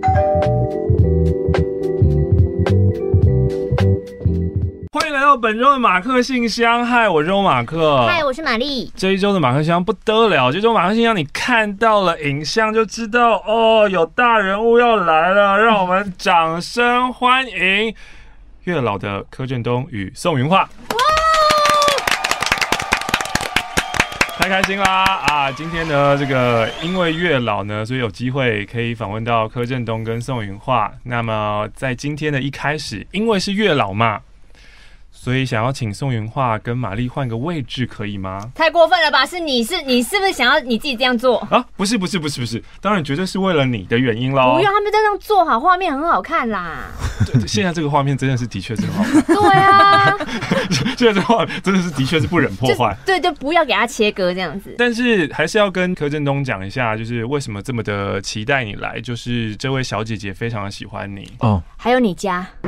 欢迎来到本周的马克信箱，嗨，我是欧马克，嗨，我是玛丽。这一周的马克信箱不得了，这周马克信箱你看到了影像就知道哦，有大人物要来了，让我们掌声欢迎月老的柯震东与宋芸樺。太开心啦啊！今天呢，这个因为月老呢，所以有机会可以访问到柯震东跟宋芸樺。那么在今天的一开始，因为是月老嘛。所以想要请宋元化跟玛丽换个位置，可以吗？太过分了吧？是你是你是不是想要你自己这样做啊？不是不是不是不是，当然绝对是为了你的原因喽。不用，他们这样做好，画面很好看啦。对，现在这个画面真的是的确是很好看。对啊，现在这画面真的是的确是不忍破坏。对，就不要给他切割这样子。但是还是要跟柯震东讲一下，就是为什么这么的期待你来，就是这位小姐姐非常的喜欢你哦，还有你家。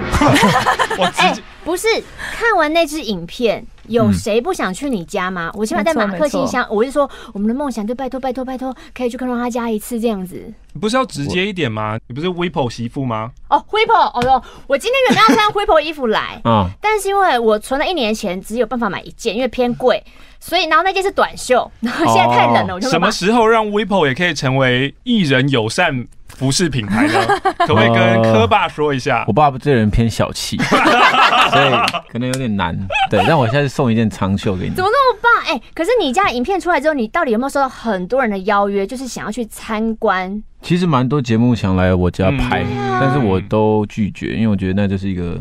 我哎、欸，不是看完那支影片，有谁不想去你家吗？嗯、我起码在马克信箱，我就说我们的梦想，就拜托拜托拜托，可以去看到他家一次这样子。你不是要直接一点吗？你不是 Whipple 媳妇吗？哦，Whipple，哦哟，我今天原本要穿 Whipple 衣服来，嗯，但是因为我存了一年钱，只有办法买一件，因为偏贵，所以然后那件是短袖，然后现在太冷了，我就什么时候让 Whipple 也可以成为艺人友善服饰品牌呢？可不可以跟柯爸说一下？我爸这人偏小气，所以可能有点难。对，但我现在送一件长袖给你。怎么那么棒？哎、欸，可是你家影片出来之后，你到底有没有收到很多人的邀约，就是想要去参观？其实蛮多节目想来我家拍，嗯、但是我都拒绝，因为我觉得那就是一个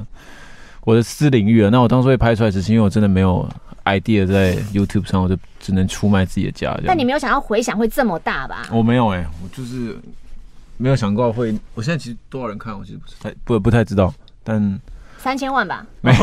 我的私领域了。那我当初会拍出来，只是因为我真的没有 idea 在 YouTube 上，我就只能出卖自己的家。但你没有想到回响会这么大吧？我没有哎、欸，我就是没有想过会。我现在其实多少人看，我其实不是太不不太知道，但三千万吧。没有，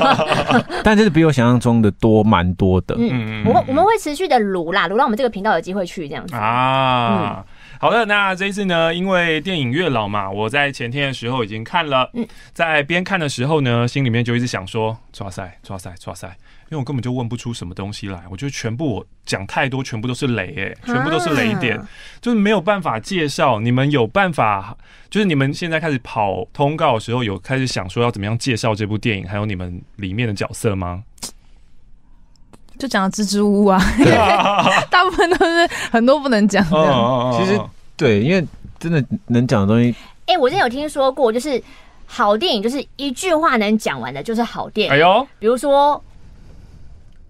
但这是比我想象中的多，蛮多的。嗯，我们我们会持续的撸啦，撸让我们这个频道有机会去这样子啊。嗯好的，那这一次呢，因为电影《月老》嘛，我在前天的时候已经看了。嗯，在边看的时候呢，心里面就一直想说：“抓塞，抓塞，抓塞！”因为我根本就问不出什么东西来，我觉得全部我讲太多，全部都是雷，哎，全部都是雷点，就是没有办法介绍。你们有办法？就是你们现在开始跑通告的时候，有开始想说要怎么样介绍这部电影，还有你们里面的角色吗？就讲了支支吾吾啊，大部分都是很多不能讲的。其实对，因为真的能讲的东西，哎、欸，我之前有听说过，就是好电影就是一句话能讲完的，就是好电影。哎呦，比如说。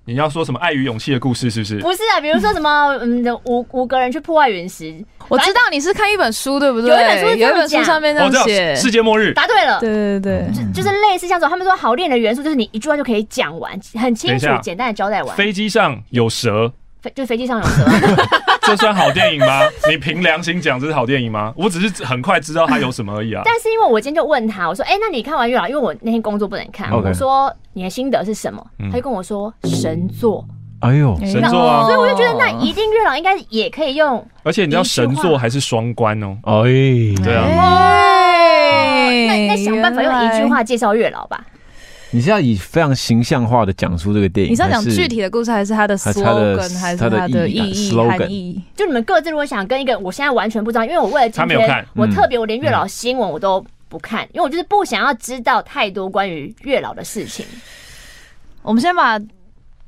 你要说什么爱与勇气的故事是不是？不是啊，比如说什么 嗯，五五个人去破坏陨石。我知道你是看一本书对不对？有一本书，有一本书上面这样写世界末日。答对了，对对对，就就是类似像这种，他们说好练的元素就是你一句话就可以讲完，很清楚、简单的交代完。飞机上有蛇。飞就飞机上有蛇，这算好电影吗？你凭良心讲这是好电影吗？我只是很快知道它有什么而已啊。但是因为我今天就问他，我说：“哎、欸，那你看完月老？因为我那天工作不能看.我说你的心得是什么？”他就跟我说：“神作。”哎呦，神作啊！所以我就觉得那一定月老应该也可以用。而且你知道神作还是双关哦。哎，对啊。那那想办法用一句话介绍月老吧。你是要以非常形象化的讲述这个电影？你是要讲具体的故事，还是它的 slogan，还是它的意义含义？就你们各自如果想跟一个，我现在完全不知道，因为我为了今天，我特别我连月老新闻我都不看，因为我就是不想要知道太多关于月老的事情。我们先把。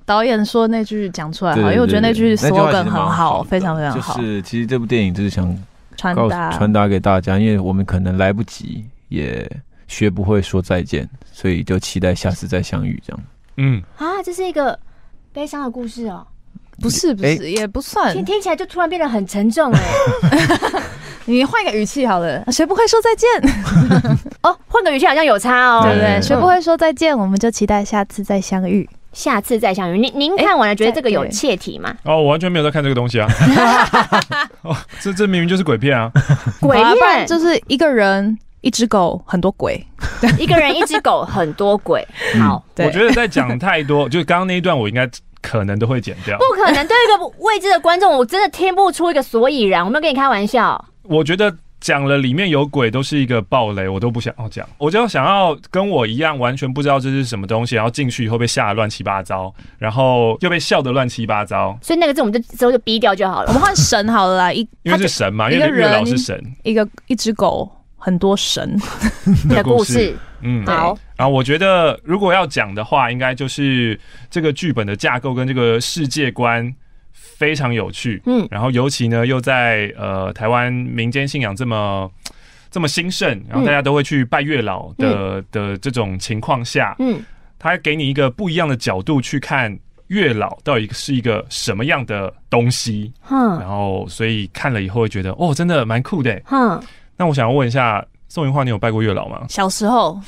导演说那句讲出来好，因为我觉得那句 slogan 很好，非常非常好。就是其实这部电影就是想传达传达给大家，因为我们可能来不及，也学不会说再见，所以就期待下次再相遇这样。嗯啊，这是一个悲伤的故事哦，不是不是也不算，听听起来就突然变得很沉重哎。你换个语气好了，学不会说再见 哦，换个语气好像有差哦，对不对？学不会说再见，我们就期待下次再相遇。下次再相遇。您您看完了，觉得这个有切题吗？哦，我完全没有在看这个东西啊！哦，这这明明就是鬼片啊！鬼片就是一个人、一只狗、很多鬼。一个人、一只狗、很多鬼。好，我觉得在讲太多，就刚刚那一段，我应该可能都会剪掉。不可能，对一个未知的观众，我真的听不出一个所以然。我没有跟你开玩笑。我觉得讲了里面有鬼都是一个暴雷，我都不想要讲。我就想要跟我一样完全不知道这是什么东西，然后进去以后被吓得乱七八糟，然后又被笑得乱七八糟。所以那个字我们就之后就逼掉就好了。我们换神好了啦，一因为是神嘛，因为月老是神，一个一只狗，很多神 的故事。嗯，好。然后我觉得如果要讲的话，应该就是这个剧本的架构跟这个世界观。非常有趣，嗯，然后尤其呢，又在呃台湾民间信仰这么这么兴盛，然后大家都会去拜月老的、嗯、的这种情况下，嗯，他给你一个不一样的角度去看月老到底是一个什么样的东西，嗯，然后所以看了以后会觉得哦，真的蛮酷的，嗯。那我想要问一下宋芸樺，你有拜过月老吗？小时候，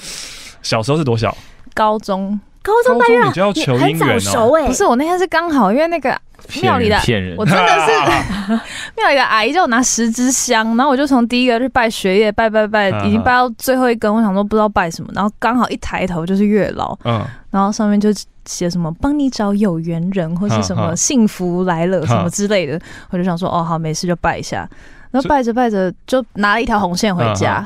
小时候是多小？高中，高中拜月老你就要求姻缘哦？不是，我那天是刚好因为那个。庙里的骗人，我真的是 庙里的阿姨叫我拿十支香，然后我就从第一个去拜学业，拜拜拜，已经拜到最后一根，我想说不知道拜什么，然后刚好一抬头就是月老，嗯，然后上面就写什么帮你找有缘人，或是什么幸福来了什么之类的，我就想说哦好没事就拜一下，然后拜着拜着就拿了一条红线回家，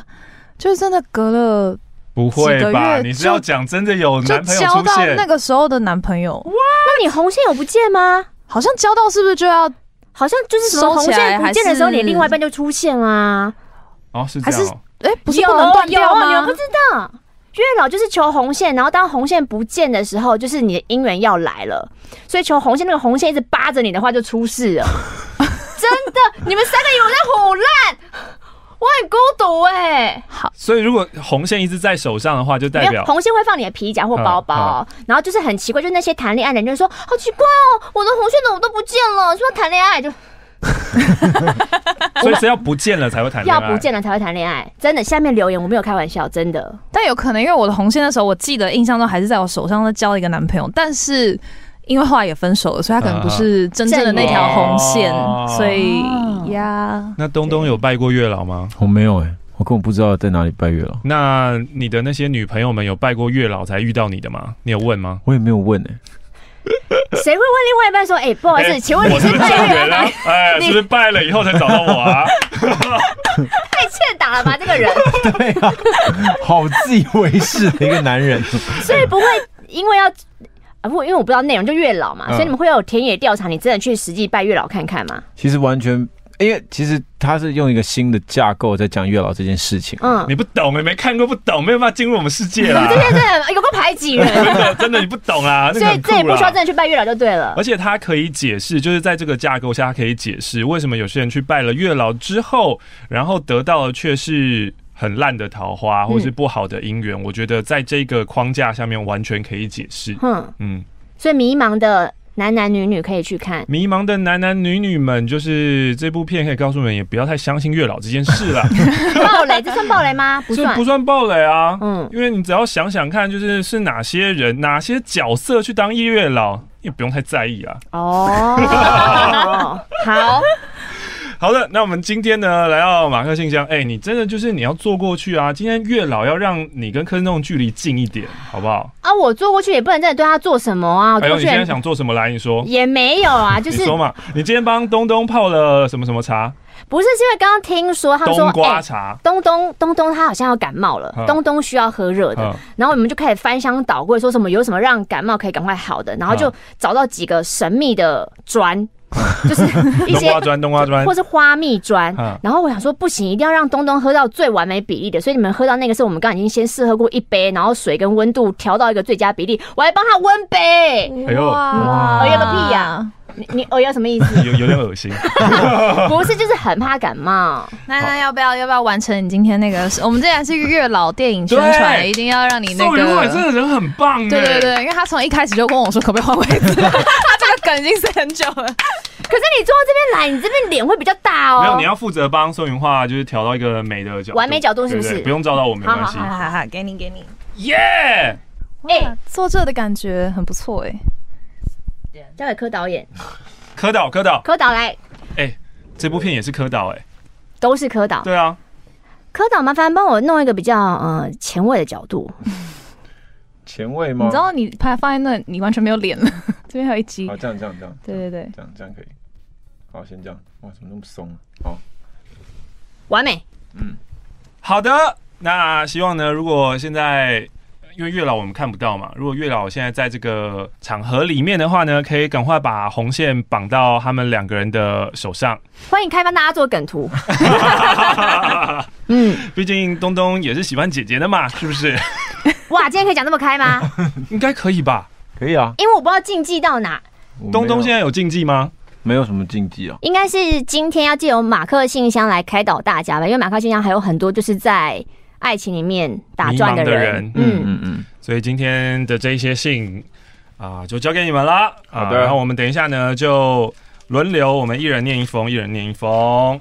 就是真的隔了不会吧？你是要讲真的有男朋友交到那个时候的男朋友哇？那你红线有不见吗？好像交到是不是就要？好像就是什么红线不见的时候，你另外一半就出现啊？哦，是这样。哎，不是不能断掉吗？你们不知道，月老就是求红线，然后当红线不见的时候，就是你的姻缘要来了。所以求红线，那个红线一直扒着你的话，就出事了。真的，你们三个以为我在唬烂。我很孤独哎、欸，好，所以如果红线一直在手上的话，就代表红线会放你的皮夹或包包，然后就是很奇怪，就是那些谈恋爱的人就说好奇怪哦，我的红线怎么都不见了？说谈恋爱就，所以是要不见了才会谈恋爱，要不见了才会谈恋爱，真的。下面留言我没有开玩笑，真的。但有可能因为我的红线的时候，我记得印象中还是在我手上，在交了一个男朋友，但是。因为后来也分手了，所以他可能不是真正的那条红线，啊、所以呀。那东东有拜过月老吗？我没有哎、欸，我根本不知道在哪里拜月老。那你的那些女朋友们有拜过月老才遇到你的吗？你有问吗？我也没有问哎、欸。谁会问另外一半说：“哎、欸，不好意思，欸、请问你是拜月老？哎，是不是拜了以后才找到我啊？” 太欠打了吧，这个人。对啊，好自以为是的一个男人。所以不会因为要。不，因为我不知道内容，就月老嘛，所以你们会有田野调查，你真的去实际拜月老看看吗？其实完全，因为其实他是用一个新的架构在讲月老这件事情。嗯，你不懂，你没看过，不懂，没有办法进入我们世界啦。对对对，有个排挤人，真的真的你不懂啊。所以这也不需要真的去拜月老就对了。而且他可以解释，就是在这个架构下，他可以解释为什么有些人去拜了月老之后，然后得到的却是。很烂的桃花，或是不好的姻缘，嗯、我觉得在这个框架下面完全可以解释。嗯嗯，所以迷茫的男男女女可以去看。迷茫的男男女女们，就是这部片可以告诉你们，也不要太相信月老这件事了。暴雷，这算暴雷吗？不算，不算暴雷啊。嗯，因为你只要想想看，就是是哪些人、哪些角色去当月老，也不用太在意啊。哦，好。好的，那我们今天呢，来到马克信箱，哎、欸，你真的就是你要坐过去啊！今天月老要让你跟柯震东距离近一点，好不好？啊，我坐过去也不能真的对他做什么啊！哎呦，你现在想做什么来？你说也没有啊，就是你说嘛，你今天帮东东泡了什么什么茶？不是，是因为刚刚听说他们说冬瓜茶，欸、东东东东他好像要感冒了，嗯、东东需要喝热的，嗯、然后我们就开始翻箱倒柜，说什么有什么让感冒可以赶快好的，然后就找到几个神秘的砖。就是一些冬瓜砖、冬瓜砖，或是花蜜砖。然后我想说，不行，一定要让东东喝到最完美比例的。所以你们喝到那个是我们刚刚已经先试喝过一杯，然后水跟温度调到一个最佳比例，我还帮他温杯。哎呦，哎呦个屁呀！你你哎呦什么意思？有有点恶心。不是，就是很怕感冒。那那要不要要不要完成你今天那个？我们这然是一个月老电影宣传，一定要让你那个。宋芸樺真的人很棒。对对对，因为他从一开始就跟我说可不可以换位置。他这个梗已经是很久了，可是你坐到这边来，你这边脸会比较大哦。没有，你要负责帮宋云画，就是调到一个美的角度，完美角度是不是？不用照到我没关系。好好好，给你给你。耶！哎，坐这的感觉很不错哎。交给柯导演。柯导，柯导，柯导来。哎、欸，这部片也是柯导哎，都是柯导。对啊，柯导，麻烦帮我弄一个比较呃前卫的角度。前卫吗？你知道你拍放在那，你完全没有脸了。这边还有一集。好，这样这样这样。对对对，这样这样可以。好，先这样。哇，怎么那么松？好，完美。嗯，好的。那希望呢，如果现在因为月老我们看不到嘛，如果月老现在在这个场合里面的话呢，可以赶快把红线绑到他们两个人的手上。欢迎开放大家做梗图。嗯，毕竟东东也是喜欢姐姐的嘛，是不是？哇，今天可以讲这么开吗？应该可以吧？可以啊，因为我不知道禁忌到哪。东东现在有禁忌吗？没有什么禁忌啊。应该是今天要借由马克信箱来开导大家吧，因为马克信箱还有很多就是在。爱情里面打转的人，嗯嗯嗯，所以今天的这一些信啊，就交给你们了。好的，然后我们等一下呢，就轮流，我们一人念一封，一人念一封。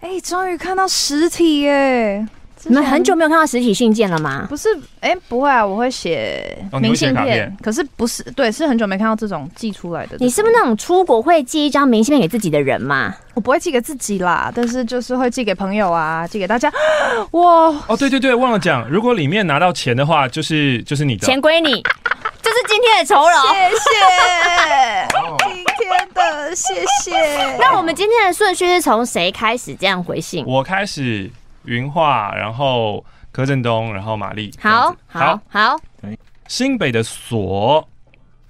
哎，终于看到实体耶！你们很久没有看到实体信件了吗？不是，哎，不会啊，我会写明信片，可是不是，对，是很久没看到这种寄出来的。你是不是那种出国会寄一张明信片给自己的人吗？我不会寄给自己啦，但是就是会寄给朋友啊，寄给大家。哇，哦，对对对，忘了讲，如果里面拿到钱的话，就是就是你的钱归你，这是今天的酬劳，谢谢，今天的谢谢。那我们今天的顺序是从谁开始这样回信？我开始。云画，然后柯震东，然后玛丽。好，好，好。新北的锁，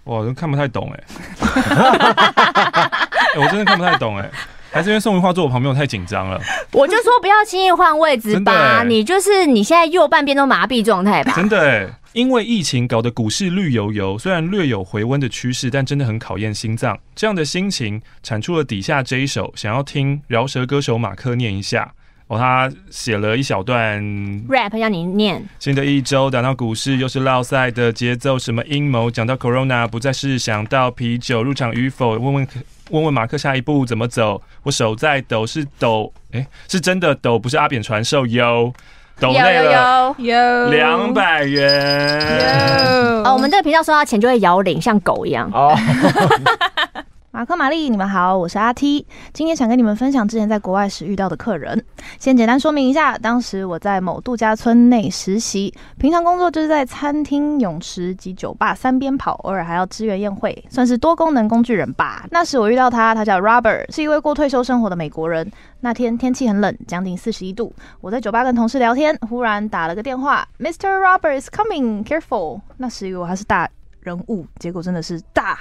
我都看不太懂哎、欸，我真的看不太懂哎、欸，还是因为宋云画坐我旁边，我太紧张了。我就说不要轻易换位置吧，你就是你现在右半边都麻痹状态吧。真的因为疫情搞得股市绿油油，虽然略有回温的趋势，但真的很考验心脏。这样的心情产出了底下这一首，想要听饶舌歌手马克念一下。哦，他写了一小段 rap 要你念。新的一周，讲到股市又是落赛的节奏，什么阴谋？讲到 Corona，不再是想到啤酒入场与否？问问 问问马克下一步怎么走？我手在抖，是抖，哎、欸，是真的抖，不是阿扁传授哟。抖累了，有两百元。哦，我们这个频道收到钱就会摇铃，像狗一样。哦。马克、玛丽，你们好，我是阿 T。今天想跟你们分享之前在国外时遇到的客人。先简单说明一下，当时我在某度假村内实习，平常工作就是在餐厅、泳池及酒吧三边跑，偶尔还要支援宴会，算是多功能工具人吧。那时我遇到他，他叫 Robert，是一位过退休生活的美国人。那天天气很冷，将近四十一度。我在酒吧跟同事聊天，忽然打了个电话，Mr. Robert is coming, careful。那时以为他是大人物，结果真的是大。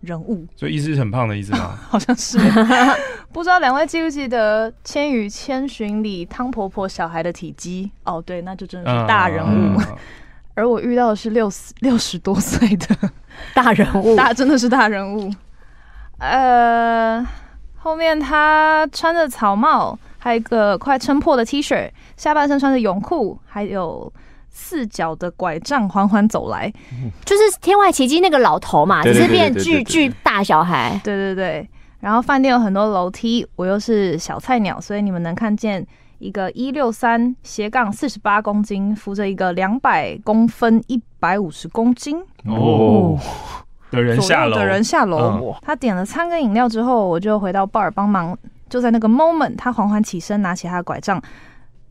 人物，所以意思是很胖的意思吗？好像是，不知道两位记不记得《千与千寻》里汤婆婆小孩的体积？哦，对，那就真的是大人物。嗯、而我遇到的是六十六十多岁的大人物，大真的是大人物。呃，后面他穿着草帽，还有一个快撑破的 T 恤，下半身穿着泳裤，还有。四脚的拐杖缓缓走来，就是《天外奇迹》那个老头嘛，只是变巨巨大小孩。对对对，然后饭店有很多楼梯，我又是小菜鸟，所以你们能看见一个一六三斜杠四十八公斤，扶着一个两百公分一百五十公斤哦的人下楼，的人下楼。他点了餐跟饮料之后，我就回到 bar 帮忙。就在那个 moment，他缓缓起身，拿起他的拐杖。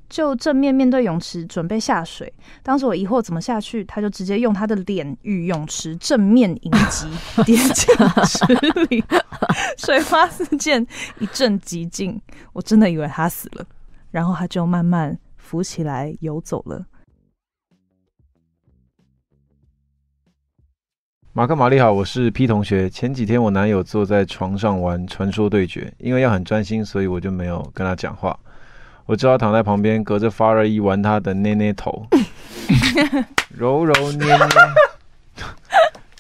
就正面面对泳池准备下水，当时我疑惑怎么下去，他就直接用他的脸与泳池正面迎击，跌进池里，水花四溅，一阵寂静，我真的以为他死了，然后他就慢慢浮起来游走了。马克玛丽好，我是 P 同学。前几天我男友坐在床上玩传说对决，因为要很专心，所以我就没有跟他讲话。我知道躺在旁边，隔着发热衣玩他的捏捏头，揉揉捏捏。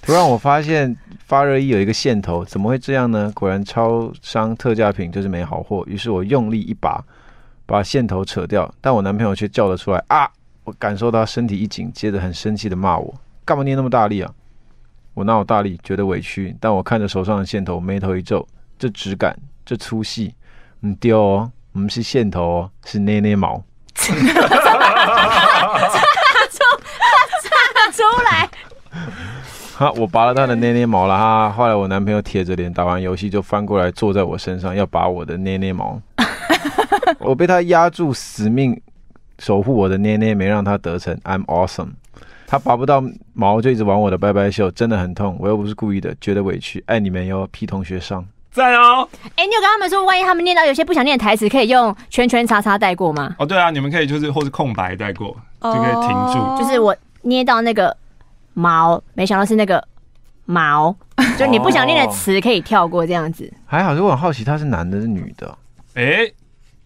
突然我发现发热衣有一个线头，怎么会这样呢？果然超商特价品就是没好货。于是我用力一把，把线头扯掉，但我男朋友却叫了出来啊！我感受到身体一紧，接着很生气的骂我：干嘛捏那么大力啊？我哪有大力？觉得委屈，但我看着手上的线头，眉头一皱，这质感，这粗细，很丢哦。我们是线头哦，是捏捏毛，插出插出来。好，我拔了他的捏捏毛了哈。后来我男朋友铁着脸打完游戏就翻过来坐在我身上，要拔我的捏捏毛。我被他压住，死命守护我的捏捏，没让他得逞。I'm awesome。他拔不到毛就一直玩我的拜拜袖，真的很痛。我又不是故意的，觉得委屈。爱你们哟，P 同学上。赞哦！哎、欸，你有跟他们说，万一他们念到有些不想念的台词，可以用圈圈叉叉带过吗？哦，对啊，你们可以就是或是空白带过，就可以停住。Oh. 就是我捏到那个毛，没想到是那个毛，就你不想念的词可以跳过这样子。Oh. 还好，如果我很好奇他是男的是女的，哎、欸。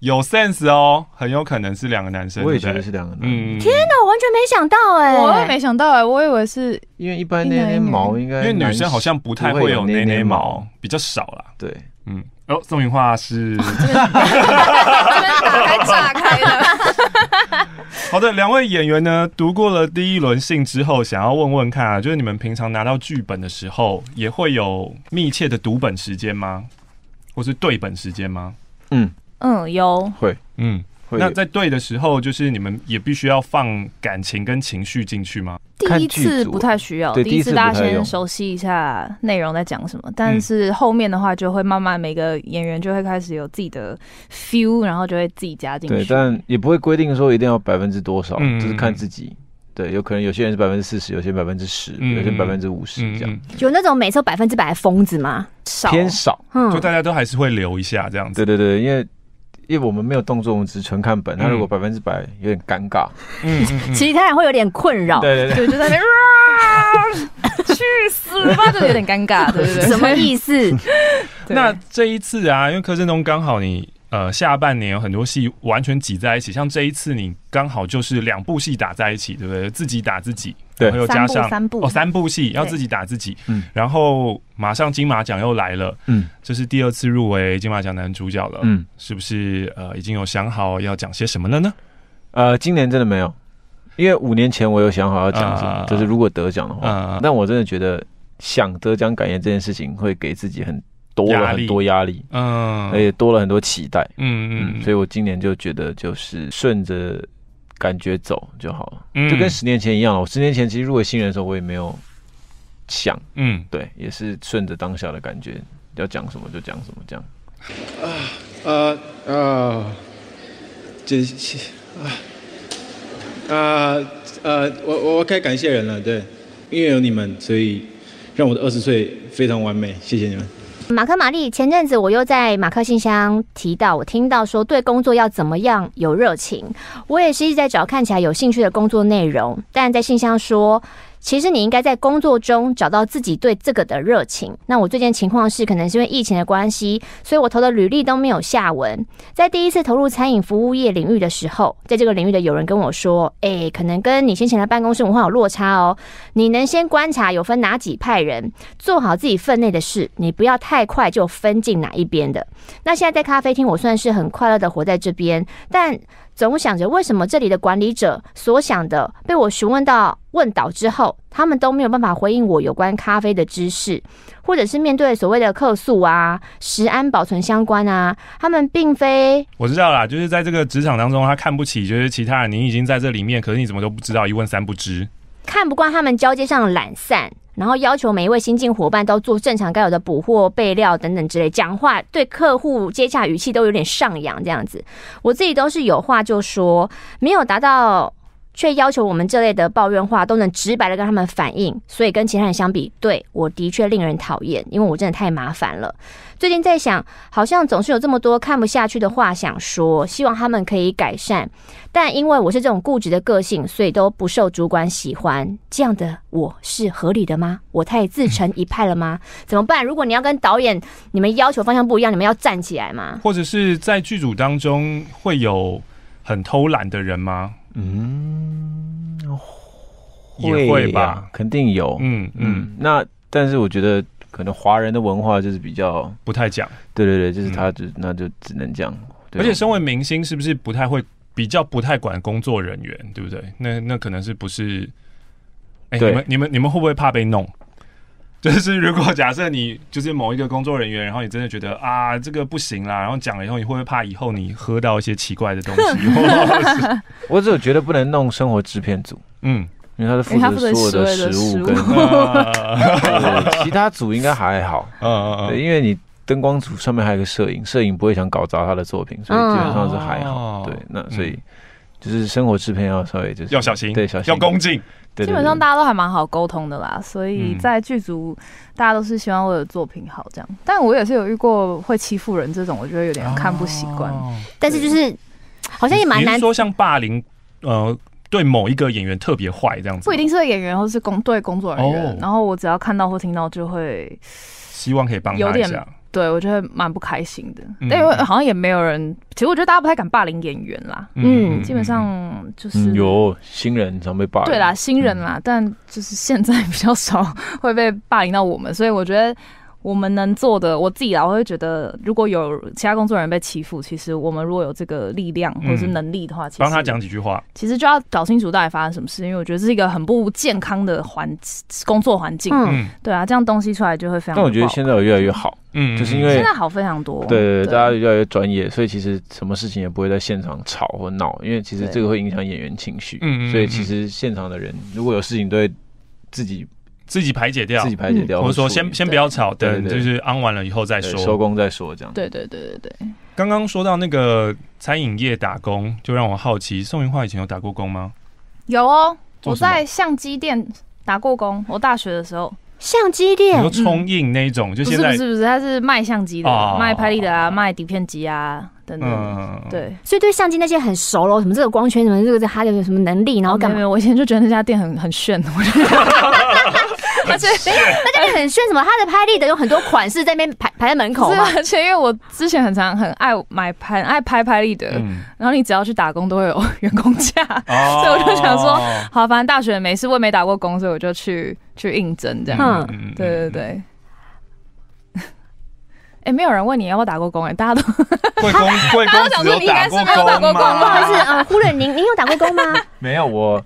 有 sense 哦，很有可能是两个男生。我也觉得是两个男生。嗯，天哪，我完全没想到哎、欸，我也没想到哎、欸，我以为是因为一般捏捏毛应该，因为女生好像不太会有捏捏毛，比较少啦。对，嗯。哦，宋芸樺是这边打开炸开了。好的，两位演员呢，读过了第一轮信之后，想要问问看啊，就是你们平常拿到剧本的时候，也会有密切的读本时间吗？或是对本时间吗？嗯。嗯，有会，嗯，会。那在对的时候，就是你们也必须要放感情跟情绪进去吗？第一次不太需要，第一次大家先熟悉一下内容在讲什么，但是后面的话就会慢慢每个演员就会开始有自己的 feel，然后就会自己加进去。对，但也不会规定说一定要百分之多少，嗯，就是看自己。对，有可能有些人是百分之四十，有些百分之十，有些百分之五十这样。有那种每次百分之百的疯子吗？少，偏少，嗯，就大家都还是会留一下这样子。对对对，因为。因为我们没有动作，我们只纯看本。他如果百分之百有点尴尬，嗯，其他人会有点困扰。对对对，就在那边，去死吧，就有点尴尬，对对对，什么意思？那这一次啊，因为柯震东刚好你。呃，下半年有很多戏完全挤在一起，像这一次你刚好就是两部戏打在一起，对不对？自己打自己，对，然后又加上三部哦，三部戏要自己打自己，嗯，然后马上金马奖又来了，嗯，这是第二次入围金马奖男主角了，嗯，是不是呃已经有想好要讲些什么了呢？呃，今年真的没有，因为五年前我有想好要讲什么，呃、就是如果得奖的话，呃、但我真的觉得想得奖感言这件事情会给自己很。多了很多压力，嗯，而且多了很多期待，嗯。嗯，所以我今年就觉得就是顺着感觉走就好了，嗯，就跟十年前一样了。我十年前其实入围新人的时候，我也没有想，嗯，对，也是顺着当下的感觉，要讲什么就讲什么，这样。啊啊啊！这些啊啊啊！我我该感谢人了，对，因为有你们，所以让我的二十岁非常完美，谢谢你们。马克、玛丽，前阵子我又在马克信箱提到，我听到说对工作要怎么样有热情，我也是一直在找看起来有兴趣的工作内容，但在信箱说。其实你应该在工作中找到自己对这个的热情。那我最近情况是，可能是因为疫情的关系，所以我投的履历都没有下文。在第一次投入餐饮服务业领域的时候，在这个领域的有人跟我说：“诶，可能跟你先前的办公室文化有落差哦。你能先观察有分哪几派人，做好自己分内的事，你不要太快就分进哪一边的。”那现在在咖啡厅，我算是很快乐的活在这边，但。总想着为什么这里的管理者所想的被我询问到问倒之后，他们都没有办法回应我有关咖啡的知识，或者是面对所谓的客诉啊、食安保存相关啊，他们并非我知道啦，就是在这个职场当中，他看不起就是其他人，你已经在这里面，可是你怎么都不知道，一问三不知，看不惯他们交接上的懒散。然后要求每一位新进伙伴都做正常该有的补货备料等等之类，讲话对客户接洽语气都有点上扬这样子。我自己都是有话就说，没有达到。却要求我们这类的抱怨话都能直白的跟他们反映，所以跟其他人相比，对我的确令人讨厌，因为我真的太麻烦了。最近在想，好像总是有这么多看不下去的话想说，希望他们可以改善，但因为我是这种固执的个性，所以都不受主管喜欢。这样的我是合理的吗？我太自成一派了吗？怎么办？如果你要跟导演你们要求方向不一样，你们要站起来吗？或者是在剧组当中会有很偷懒的人吗？嗯，也会吧，肯定有。嗯嗯，那但是我觉得可能华人的文化就是比较不太讲。对对对，就是他就那就只能这样。而且身为明星，是不是不太会比较不太管工作人员，对不对？那那可能是不是？哎，你们你们你们会不会怕被弄？就是如果假设你就是某一个工作人员，然后你真的觉得啊这个不行啦，然后讲了以后，你会不会怕以后你喝到一些奇怪的东西？我只有觉得不能弄生活制片组，嗯，因为他是负责所有的食物跟，其他组应该还好，嗯嗯嗯，因为你灯光组上面还有个摄影，摄影不会想搞砸他的作品，所以基本上是还好，对，那所以。就是生活制片要稍微就是要小心，对，小心要恭敬。对对对，基本上大家都还蛮好沟通的啦，所以在剧组大家都是希望我的作品好这样。但我也是有遇过会欺负人这种，我觉得有点看不习惯。哦、但是就是好像也蛮难说，像霸凌，呃，对某一个演员特别坏这样子，不一定是演员，或是工对工作人员。哦、然后我只要看到或听到，就会希望可以帮他一下。对，我觉得蛮不开心的，因为好像也没有人，其实我觉得大家不太敢霸凌演员啦。嗯，基本上就是有新人常被霸凌。对啦，新人啦，但就是现在比较少 会被霸凌到我们，所以我觉得。我们能做的，我自己啊，我会觉得，如果有其他工作人员被欺负，其实我们如果有这个力量或者是能力的话，帮他讲几句话，其实就要搞清楚到底发生什么事，因为我觉得这是一个很不健康的环工作环境。嗯，对啊，这样东西出来就会非常。但我觉得现在有越来越好，嗯，就是因为现在好非常多，对对对，大家越来越专业，所以其实什么事情也不会在现场吵或闹，因为其实这个会影响演员情绪，嗯，所以其实现场的人如果有事情，都会自己。自己排解掉，自己排解掉，或者说先先不要吵，等就是安完了以后再说，收工再说这样。对对对对对。刚刚说到那个餐饮业打工，就让我好奇，宋云化以前有打过工吗？有哦，我在相机店打过工。我大学的时候，相机店，你说冲印那一种，就现在不是不是不是，他是卖相机的，卖拍立得啊，卖底片机啊等等。对，所以对相机那些很熟咯，什么这个光圈，什么这个他有什么能力，然后干嘛？我以前就觉得那家店很很炫。而且，那家很炫，什么？他的拍立得有很多款式在那边排排在门口。而且，因为我之前很常很爱买拍，爱拍拍立得，然后你只要去打工都会有员工价，所以我就想说，好，反正大学没事，我也没打过工，所以我就去去应征这样。嗯，对对对。哎，没有人问你要不要打过工？哎，大家都 贵公贵公想说你应该是没有打过工，不好意思啊，忽略您，您有打过工吗？没有，我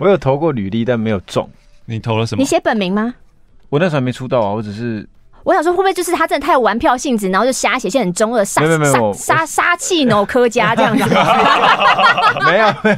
我有投过履历，但没有中。你投了什么？你写本名吗？我那时候还没出道啊，我只是我想说，会不会就是他真的太有玩票性质，然后就瞎写些很中二、杀杀杀杀气脑科家这样子？没有没有，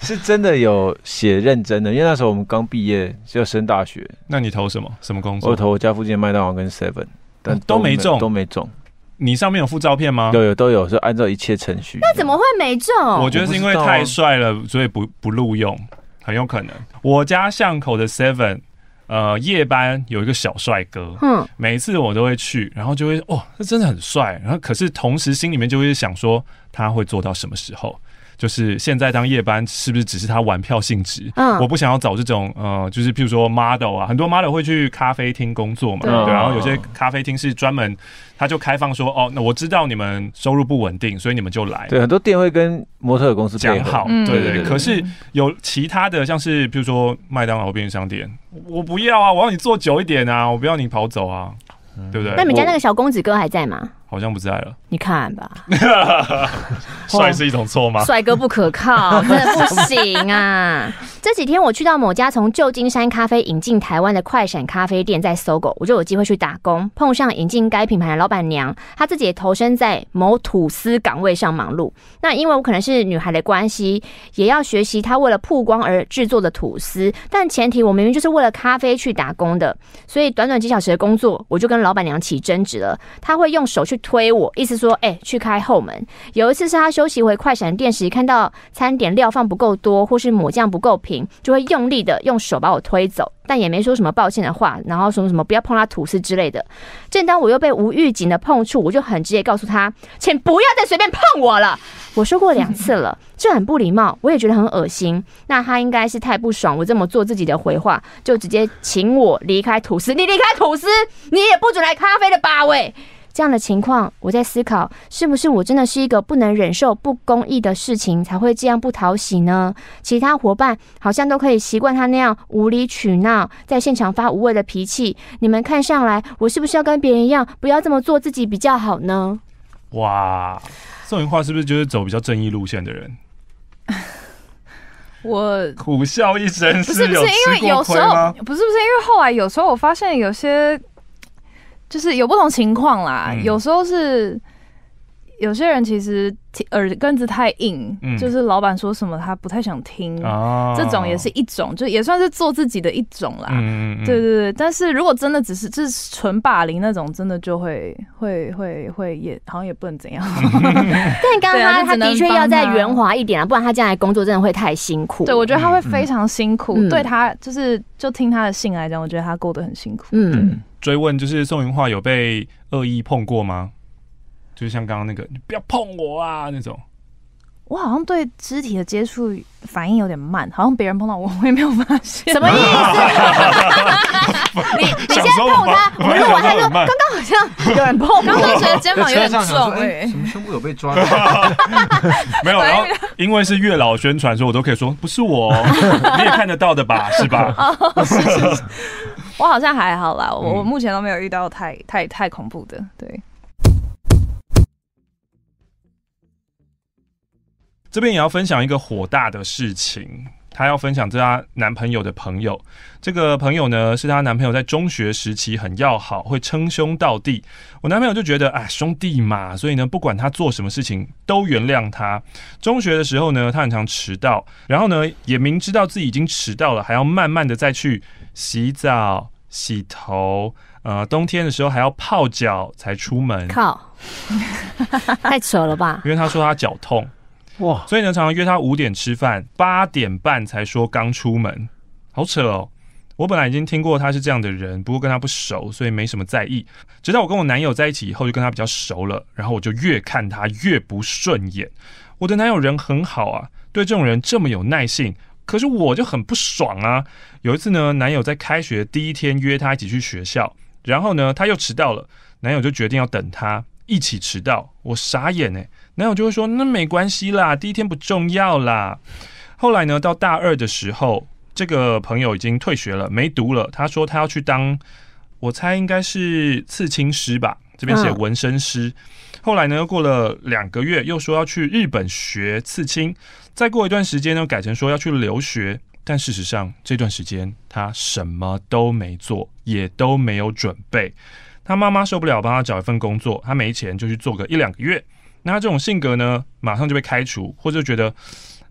是真的有写认真的，因为那时候我们刚毕业就要升大学。那你投什么？什么工作？我投我家附近的麦当劳跟 Seven，但都没中，都没中。你上面有附照片吗？有有都有，是按照一切程序。那怎么会没中？我觉得是因为太帅了，所以不不录用。很有可能，我家巷口的 Seven，呃，夜班有一个小帅哥，嗯，每一次我都会去，然后就会，哦，他真的很帅，然后可是同时心里面就会想说，他会做到什么时候？就是现在当夜班是不是只是他玩票性质？嗯，我不想要找这种呃，就是譬如说 model 啊，很多 model 会去咖啡厅工作嘛，对，对，然后有些咖啡厅是专门，他就开放说，哦，那我知道你们收入不稳定，所以你们就来。对，很多店会跟模特公司讲好，对对对。可是有其他的，像是譬如说麦当劳便利商店，我不要啊，我要你做久一点啊，我不要你跑走啊，嗯、对不对？那你们家那个小公子哥还在吗？好像不在了，你看吧，帅是一种错吗？帅哥不可靠，真 的不行啊！这几天我去到某家从旧金山咖啡引进台湾的快闪咖啡店，在 SOGO，我就有机会去打工，碰上引进该品牌的老板娘，她自己也投身在某吐司岗位上忙碌。那因为我可能是女孩的关系，也要学习她为了曝光而制作的吐司，但前提我明明就是为了咖啡去打工的，所以短短几小时的工作，我就跟老板娘起争执了。她会用手去。推我，意思说，哎、欸，去开后门。有一次是他休息回快闪店时，看到餐点料放不够多，或是抹酱不够平，就会用力的用手把我推走，但也没说什么抱歉的话，然后说什么不要碰他吐司之类的。正当我又被无预警的碰触，我就很直接告诉他，请不要再随便碰我了。我说过两次了，这很不礼貌，我也觉得很恶心。那他应该是太不爽我这么做自己的回话，就直接请我离开吐司。你离开吐司，你也不准来咖啡的吧？喂。这样的情况，我在思考，是不是我真的是一个不能忍受不公义的事情，才会这样不讨喜呢？其他伙伴好像都可以习惯他那样无理取闹，在现场发无谓的脾气。你们看上来，我是不是要跟别人一样，不要这么做自己比较好呢？哇，宋芸樺是不是就是走比较正义路线的人？我苦笑一声，不是不是因为有时候，不是不是因为后来有时候我发现有些。就是有不同情况啦，嗯、有时候是有些人其实耳根子太硬，嗯、就是老板说什么他不太想听，哦、这种也是一种，就也算是做自己的一种啦。嗯嗯对对对，但是如果真的只是就是纯霸凌那种，真的就会会会会也好像也不能怎样。但刚刚他他的确要再圆滑一点啊，不然他将来工作真的会太辛苦。对，我觉得他会非常辛苦。嗯、对他就是就听他的信来讲，我觉得他过得很辛苦。嗯，追问就是宋芸樺有被恶意碰过吗？就是像刚刚那个，你不要碰我啊那种。我好像对肢体的接触反应有点慢，好像别人碰到我，我也没有发现。什么意思？你你先碰他，我录完他说，刚刚好像有人碰我，刚刚觉得肩膀有点重，哎，什么胸部有被抓？没有，然后因为是月老宣传，所以我都可以说不是我，你也看得到的吧？是吧？是是是，我好像还好啦，我我目前都没有遇到太太太恐怖的，对。这边也要分享一个火大的事情，她要分享这她男朋友的朋友。这个朋友呢，是她男朋友在中学时期很要好，会称兄道弟。我男朋友就觉得，啊，兄弟嘛，所以呢，不管他做什么事情都原谅他。中学的时候呢，他很常迟到，然后呢，也明知道自己已经迟到了，还要慢慢的再去洗澡、洗头，呃，冬天的时候还要泡脚才出门。靠，太扯了吧？因为他说他脚痛。哇！所以呢，常常约他五点吃饭，八点半才说刚出门，好扯哦。我本来已经听过他是这样的人，不过跟他不熟，所以没什么在意。直到我跟我男友在一起以后，就跟他比较熟了，然后我就越看他越不顺眼。我的男友人很好啊，对这种人这么有耐性，可是我就很不爽啊。有一次呢，男友在开学第一天约她一起去学校，然后呢，她又迟到了，男友就决定要等她一起迟到，我傻眼欸。男友就会说：“那没关系啦，第一天不重要啦。”后来呢，到大二的时候，这个朋友已经退学了，没读了。他说他要去当，我猜应该是刺青师吧，这边写纹身师。嗯、后来呢，又过了两个月，又说要去日本学刺青。再过一段时间呢，改成说要去留学。但事实上，这段时间他什么都没做，也都没有准备。他妈妈受不了，帮他找一份工作。他没钱，就去做个一两个月。那他这种性格呢，马上就被开除，或者觉得，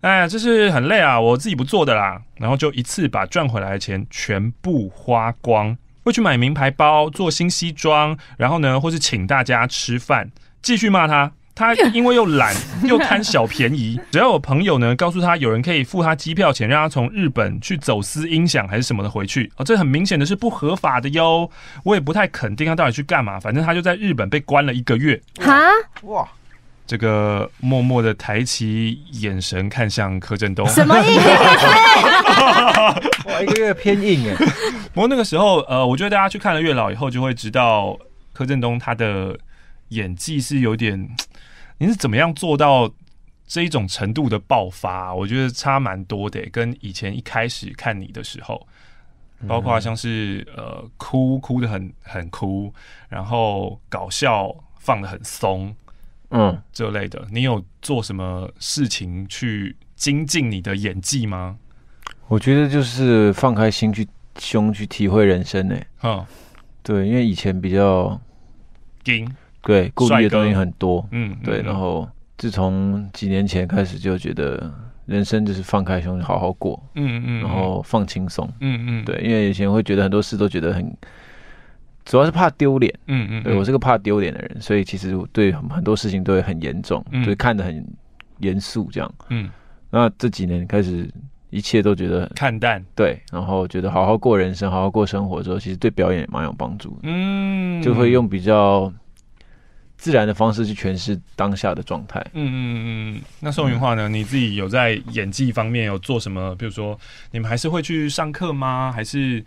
哎，这是很累啊，我自己不做的啦，然后就一次把赚回来的钱全部花光，会去买名牌包、做新西装，然后呢，或是请大家吃饭，继续骂他。他因为又懒 又贪小便宜，只要有朋友呢告诉他有人可以付他机票钱，让他从日本去走私音响还是什么的回去，哦，这很明显的是不合法的哟。我也不太肯定他到底去干嘛，反正他就在日本被关了一个月。哈哇！这个默默的抬起眼神看向柯震东，什么意思？哇，一个月偏硬哎。不过那个时候，呃，我觉得大家去看了月老以后，就会知道柯震东他的演技是有点，你是怎么样做到这一种程度的爆发？我觉得差蛮多的，跟以前一开始看你的时候，包括像是呃哭哭的很很哭，然后搞笑放的很松。嗯，这类的，你有做什么事情去精进你的演技吗？我觉得就是放开心去胸去体会人生呢。嗯，对，因为以前比较硬，对，顾虑的东西很多。嗯，对，然后自从几年前开始就觉得人生就是放开胸好好过。嗯嗯，然后放轻松。嗯嗯，对，因为以前会觉得很多事都觉得很。主要是怕丢脸，嗯嗯，对，我是个怕丢脸的人，所以其实对很很多事情都会很严重，嗯、就是看得很严肃这样，嗯。那这几年开始，一切都觉得看淡，对，然后觉得好好过人生，好好过生活之后，其实对表演也蛮有帮助，嗯，就会用比较自然的方式去诠释当下的状态，嗯嗯嗯。那宋芸樺呢？你自己有在演技方面有做什么？比如说，你们还是会去上课吗？还是？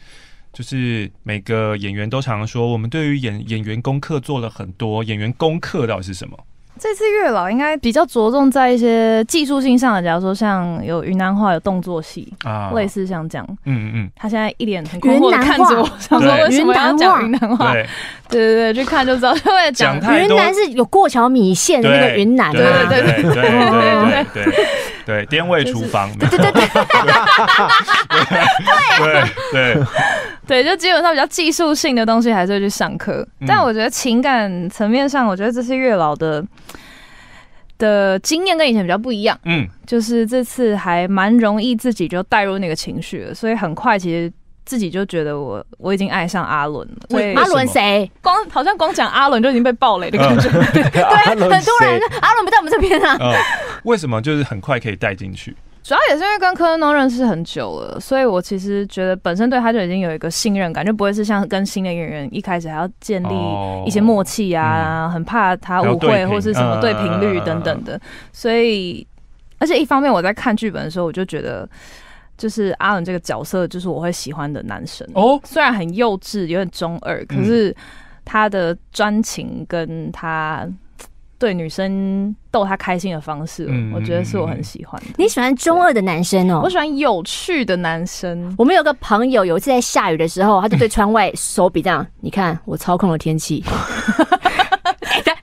就是每个演员都常说，我们对于演演员功课做了很多。演员功课到底是什么？这次月老应该比较着重在一些技术性上的，假如说像有云南话、有动作戏啊，类似像这样。嗯嗯嗯。他现在一脸很困惑的看着我，想说为什么要讲云南话？对对对，去看就知道。因为讲云南是有过桥米线的那个云南嘛？对对对对对对。对，颠位厨房。对对对对。对对。对，就基本上比较技术性的东西还是会去上课，嗯、但我觉得情感层面上，我觉得这是月老的的经验跟以前比较不一样，嗯，就是这次还蛮容易自己就带入那个情绪了，所以很快其实自己就觉得我我已经爱上阿伦了。对，阿伦谁？光好像光讲阿伦就已经被暴雷的感觉，嗯、对，很突然，阿伦不在我们这边啊、嗯？为什么？就是很快可以带进去。主要也是因为跟柯震东认识很久了，所以我其实觉得本身对他就已经有一个信任感，就不会是像跟新的演员一开始还要建立一些默契啊，哦嗯、很怕他误会或是什么对频率等等的。所以，而且一方面我在看剧本的时候，我就觉得就是阿伦这个角色就是我会喜欢的男生哦，虽然很幼稚有点中二，可是他的专情跟他。对女生逗她开心的方式，嗯、我觉得是我很喜欢的。你喜欢中二的男生哦？我喜欢有趣的男生。我们有个朋友，有一次在下雨的时候，他就对窗外手比这样：“你看，我操控了天气。”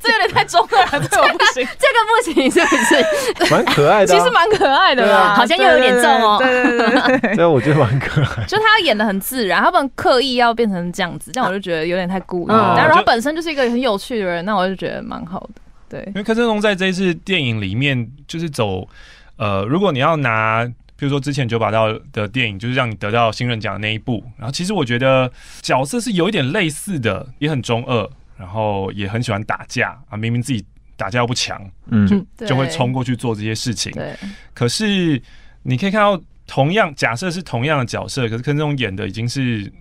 这有点太中二了，这个不行，这个不行，是不是？蛮可爱的、啊，其实蛮可爱的啦，好像又有点重哦。对对对对，这 我觉得蛮可爱。就他演的很自然，他不能刻意要变成这样子，这样我就觉得有点太故意。嗯、但是他本身就是一个很有趣的人，那我就觉得蛮好的。对，因为柯震东在这一次电影里面就是走，呃，如果你要拿，比如说之前九把刀的电影，就是让你得到新人奖的那一部，然后其实我觉得角色是有一点类似的，也很中二，然后也很喜欢打架啊，明明自己打架又不强，嗯，就就会冲过去做这些事情。对，可是你可以看到，同样假设是同样的角色，可是柯震东演的已经是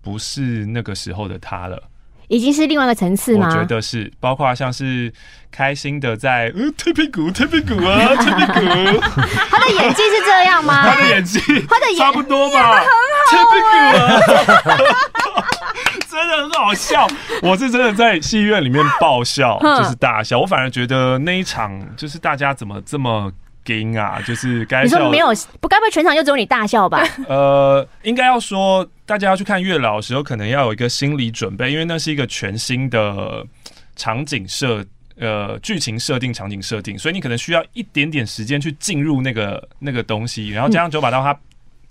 不是那个时候的他了。已经是另外一个层次吗？我觉得是，包括像是开心的在呃 推屁股推屁股啊推屁股，他的演技是这样吗？他的演技，他的演差不多吧，推屁股啊，真的很好笑。我是真的在戏院里面爆笑，就是大笑。我反而觉得那一场就是大家怎么这么。啊，就是该笑。你说没有，不该不会全场就只有你大笑吧？呃，应该要说，大家要去看月老的时候，可能要有一个心理准备，因为那是一个全新的场景设，呃，剧情设定、场景设定，所以你可能需要一点点时间去进入那个那个东西。然后加上九把刀，它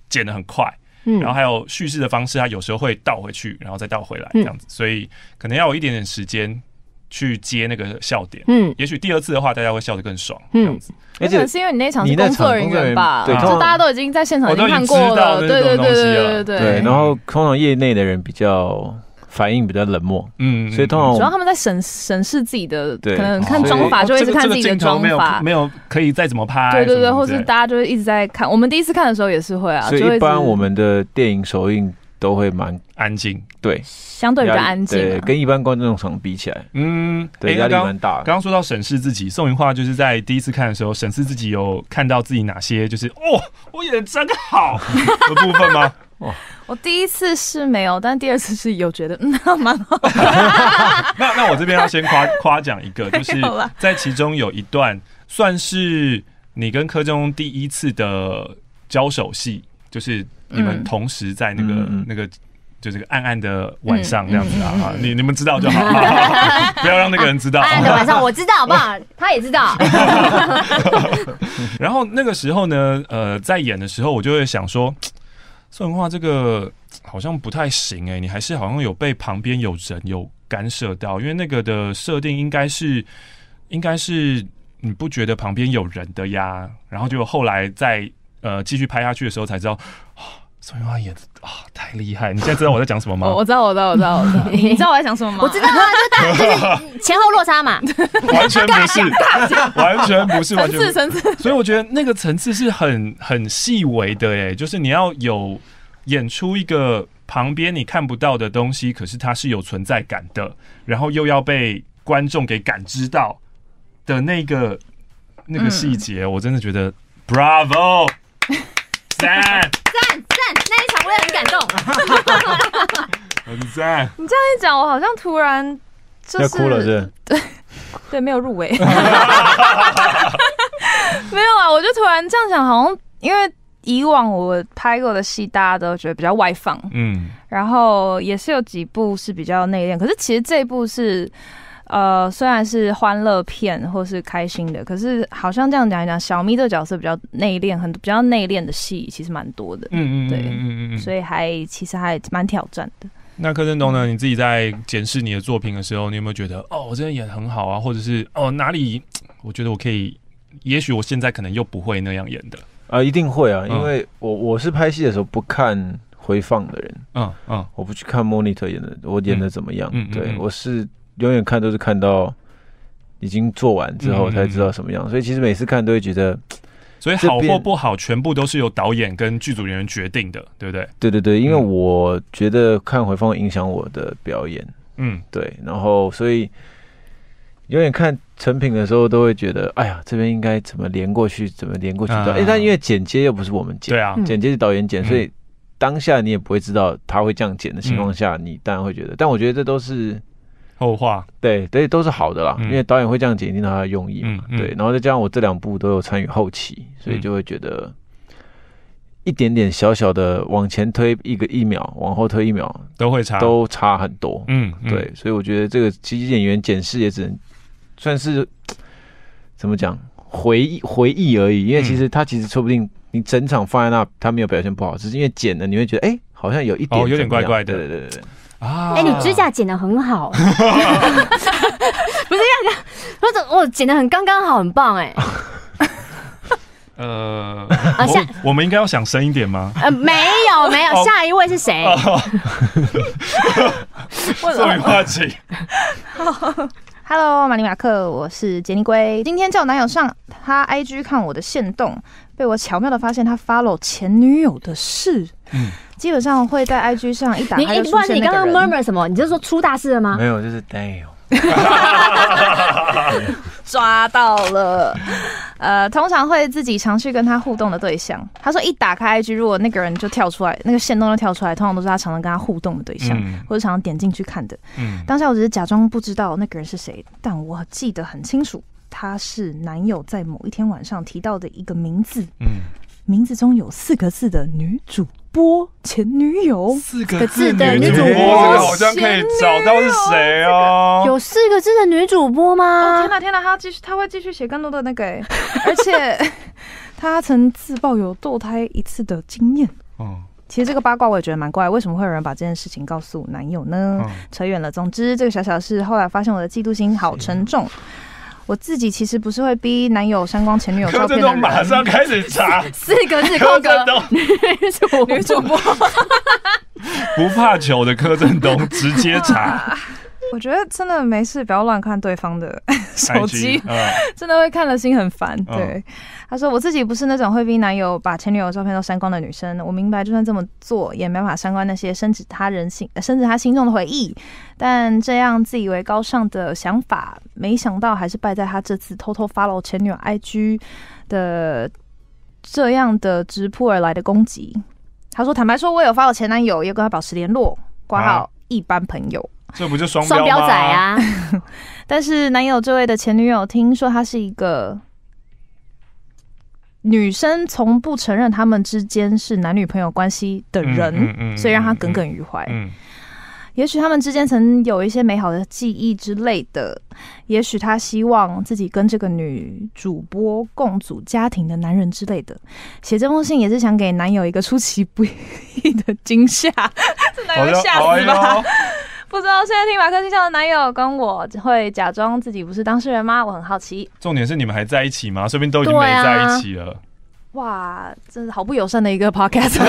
剪的很快，嗯，然后还有叙事的方式，它有时候会倒回去，然后再倒回来这样子，所以可能要有一点点时间。去接那个笑点，嗯，也许第二次的话，大家会笑得更爽，这样子。而且是因为你那场是工作人员吧，对，就大家都已经在现场已经看过了，对对对对对对。对，然后通常业内的人比较反应比较冷漠，嗯，所以通常主要他们在审审视自己的，可能看妆法就会一直看自己的妆法，没有可以再怎么拍，对对对，或是大家就会一直在看。我们第一次看的时候也是会啊，所以一般我们的电影首映都会蛮安静，对。相对比较安静，对，跟一般观众场比起来，嗯，对，压力蛮大。刚刚说到审视自己，宋芸樺就是在第一次看的时候审视自己，有看到自己哪些就是哦，我演的真好的部分吗？哇，我第一次是没有，但第二次是有觉得嗯，蛮好。那那我这边要先夸夸奖一个，就是在其中有一段算是你跟柯中第一次的交手戏，就是你们同时在那个、嗯、那个。就这个暗暗的晚上这样子啊，你你们知道就好，不要让那个人知道。暗暗的晚上我知道，好不好？他也知道。然后那个时候呢，呃，在演的时候，我就会想说，宋文化这个好像不太行哎，你还是好像有被旁边有人有干涉到，因为那个的设定应该是应该是你不觉得旁边有人的呀？然后就后来在呃继续拍下去的时候才知道。宋芸樺演啊，太厉害！你现在知道我在讲什么吗？我知道，我知道，我知道，我知道。你知道我在讲什么吗？我知道啊，就大 就是前后落差嘛。完全不是，完全不是，完全层次层次。所以我觉得那个层次是很很细微的，哎，就是你要有演出一个旁边你看不到的东西，可是它是有存在感的，然后又要被观众给感知到的那个那个细节，嗯、我真的觉得 Bravo，赞赞。那一场我也很感动，很赞。你这样一讲，我好像突然就是要哭了，是？对 对，没有入围，没有啊！我就突然这样想，好像因为以往我拍过的戏，大家都觉得比较外放，嗯，然后也是有几部是比较内敛，可是其实这一部是。呃，虽然是欢乐片或是开心的，可是好像这样讲一讲，小咪这个角色比较内敛，很比较内敛的戏其实蛮多的。嗯嗯，对，嗯嗯嗯，所以还其实还蛮挑战的。那柯震东呢？你自己在检视你的作品的时候，你有没有觉得哦，我真的演得很好啊？或者是哦哪里我觉得我可以，也许我现在可能又不会那样演的。啊，一定会啊，因为我我是拍戏的时候不看回放的人，嗯嗯，我不去看 monitor 演的，我演的怎么样？嗯，对我是永远看都是看到已经做完之后才知道什么样，所以其实每次看都会觉得，所以好或不好全部都是由导演跟剧组人员决定的，对不对？对对对，因为我觉得看回放会影响我的表演，嗯，对，然后所以。永远看成品的时候，都会觉得，哎呀，这边应该怎么连过去，怎么连过去？哎、嗯，但因为剪接又不是我们剪，对啊，剪接是导演剪，所以当下你也不会知道他会这样剪的情况下，你当然会觉得。但我觉得这都是后话，对，对，都是好的啦。因为导演会这样剪，一定他的用意嘛。对，然后再加上我这两部都有参与后期，所以就会觉得一点点小小的往前推一个一秒，往后推一秒都会差，都差很多。嗯，对，所以我觉得这个其实演员剪视也只能。算是 怎么讲回忆回忆而已，因为其实他其实说不定你整场放在那，他没有表现不好，只是因为剪了，你会觉得哎、欸，好像有一点哦，有点怪怪的，对对对对啊！哎、欸，你指甲剪的很好，不是这样子，或者我剪的很刚刚好，很棒哎。呃，啊，下我们应该要想深一点吗？呃，没有没有，下一位是谁？终于话题。Hello，马尼马克，我是杰尼龟。今天叫我男友上他 IG 看我的限动，被我巧妙的发现他 follow 前女友的事。嗯，基本上会在 IG 上一打开就出现那个人。你你刚刚 murmur 什么？你就是说出大事了吗？没有，就是 damn。抓到了，呃，通常会自己常去跟他互动的对象。他说一打开 IG，如果那个人就跳出来，那个线动就跳出来，通常都是他常常跟他互动的对象，嗯、或者常常点进去看的。嗯，当下我只是假装不知道那个人是谁，但我记得很清楚，他是男友在某一天晚上提到的一个名字。嗯，名字中有四个字的女主。播前女友四个字的女主播，这个好像可以找到是谁哦。有四个字的女主播吗？哦、天哪天哪，他继续他会继续写更多的那个，而且他曾自曝有堕胎一次的经验。哦，其实这个八卦我也觉得蛮怪，为什么会有人把这件事情告诉男友呢？哦、扯远了，总之这个小小事，后来发现我的嫉妒心好沉重。我自己其实不是会逼男友删光前女友照片的人。马上开始查 四个字，柯震东女主 女主播，不怕糗的柯震东直接查。我觉得真的没事，不要乱看对方的 手机，真的会看了心很烦。对，他说我自己不是那种会逼男友把前女友照片都删光的女生。我明白，就算这么做，也没法删光那些深植他人心、深植他心中的回忆。但这样自以为高尚的想法，没想到还是败在他这次偷偷 follow 前女友 IG 的这样的直扑而来的攻击。他说：“坦白说，我有 follow 前男友，也跟他保持联络，挂号一般朋友。”这不就双双标仔啊！但是男友这位的前女友听说他是一个女生，从不承认他们之间是男女朋友关系的人，嗯嗯嗯嗯、所以让他耿耿于怀。嗯嗯、也许他们之间曾有一些美好的记忆之类的，也许他希望自己跟这个女主播共组家庭的男人之类的。写这封信也是想给男友一个出其不意的惊吓，这男友吓死吧！不知道现在听马克信箱的男友跟我会假装自己不是当事人吗？我很好奇。重点是你们还在一起吗？说不定都已经没在一起了。啊、哇，真是好不友善的一个 podcast。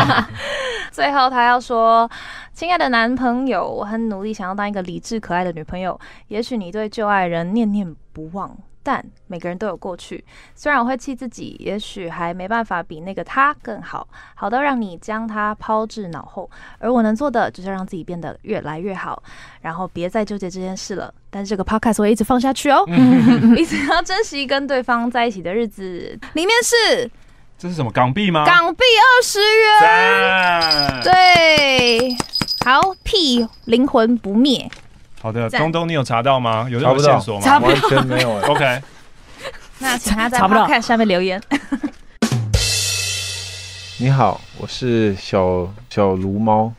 最后他要说：“亲爱的男朋友，我很努力想要当一个理智可爱的女朋友。也许你对旧爱人念念不忘。”但每个人都有过去，虽然我会气自己，也许还没办法比那个他更好，好到让你将他抛至脑后。而我能做的，就是让自己变得越来越好，然后别再纠结这件事了。但是这个 podcast 会一直放下去哦，一直要珍惜跟对方在一起的日子。里面是，这是什么港币吗？港币二十元，对，好屁灵魂不灭。好的，东东，你有查到吗？有任何线索吗？查不到，完全没有。OK，那请他在 Podcast 下面留言。你好，我是小小卢猫，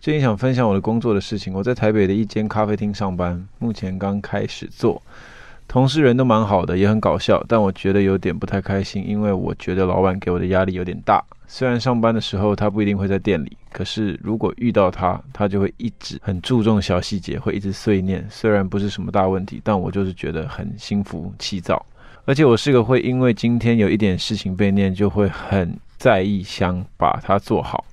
最近想分享我的工作的事情。我在台北的一间咖啡厅上班，目前刚开始做。同事人都蛮好的，也很搞笑，但我觉得有点不太开心，因为我觉得老板给我的压力有点大。虽然上班的时候他不一定会在店里，可是如果遇到他，他就会一直很注重小细节，会一直碎念。虽然不是什么大问题，但我就是觉得很心浮气躁。而且我是个会因为今天有一点事情被念，就会很在意，想把它做好，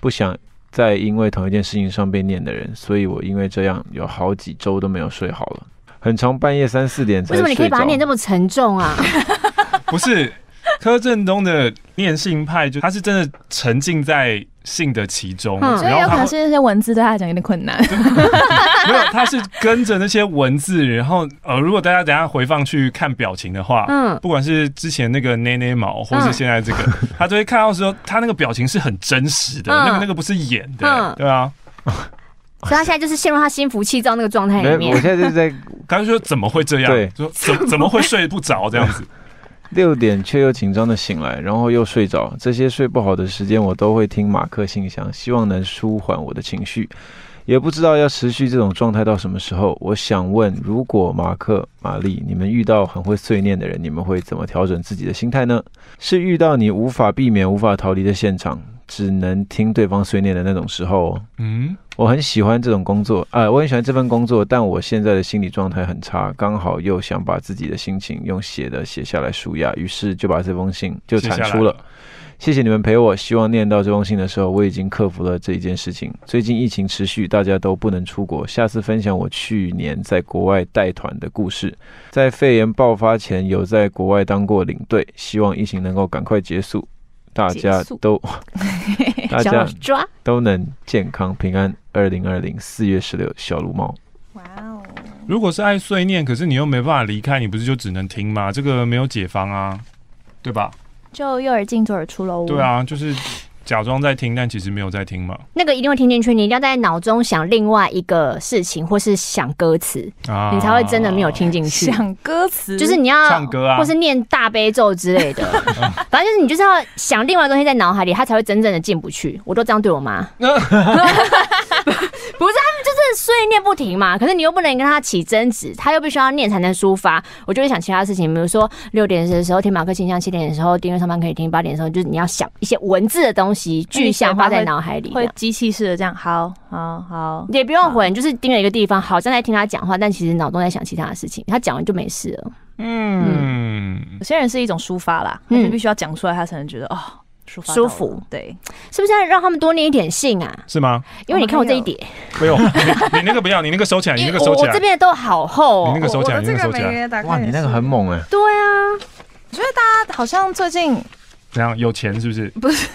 不想再因为同一件事情上被念的人。所以我因为这样有好几周都没有睡好了，很长半夜三四点才睡。为什么你可以把它念这么沉重啊？不是。柯震东的念性派，就他是真的沉浸在性的其中，嗯、所以有可能是那些文字对他来讲有点困难。没有，他是跟着那些文字，然后呃，如果大家等下回放去看表情的话，嗯，不管是之前那个捏捏毛，或是现在这个，嗯、他都会看到说他那个表情是很真实的，嗯、那个那个不是演的，嗯、对啊。所以他现在就是陷入他心浮气躁那个状态里面。我现在就是在，刚刚说怎么会这样？对，说怎怎么会睡不着这样子？六点却又紧张的醒来，然后又睡着。这些睡不好的时间，我都会听马克信箱，希望能舒缓我的情绪。也不知道要持续这种状态到什么时候。我想问，如果马克、玛丽，你们遇到很会碎念的人，你们会怎么调整自己的心态呢？是遇到你无法避免、无法逃离的现场，只能听对方碎念的那种时候？嗯。我很喜欢这种工作，啊、呃，我很喜欢这份工作，但我现在的心理状态很差，刚好又想把自己的心情用写的写下来舒压，于是就把这封信就产出了。谢谢你们陪我，希望念到这封信的时候，我已经克服了这一件事情。最近疫情持续，大家都不能出国，下次分享我去年在国外带团的故事。在肺炎爆发前，有在国外当过领队，希望疫情能够赶快结束。大家都，大家都能健康平安。二零二零四月十六，小鹿猫。哇哦！如果是爱碎念，可是你又没办法离开，你不是就只能听吗？这个没有解方啊，对吧？就右耳进左耳出喽。对啊，就是。假装在听，但其实没有在听嘛。那个一定会听进去，你一定要在脑中想另外一个事情，或是想歌词，啊、你才会真的没有听进去。想歌词就是你要唱歌啊，或是念大悲咒之类的。反正就是你就是要想另外一个东西在脑海里，他才会真正的进不去。我都这样对我妈。不是，他们就是碎念不停嘛。可是你又不能跟他起争执，他又必须要念才能抒发。我就会想其他事情，比如说六点的时候听马克信箱，七点的时候订阅上班可以听，八点的时候就是你要想一些文字的东西，具象化在脑海里，会机器式的这样。好好好，也不用混，就是盯着一个地方，好像在听他讲话，但其实脑中在想其他的事情。他讲完就没事了。嗯，有些人是一种抒发啦，他就必须要讲出来，他才能觉得哦。舒服，对，是不是要让他们多念一点信啊？是吗？因为你看我这一叠，不用，你那个不要，你那个收起来，你那个收起来。我这边的都好厚，你那个收起来，你那个收起来。哇，你那个很猛哎！对啊，我觉得大家好像最近怎样？有钱是不是？不是，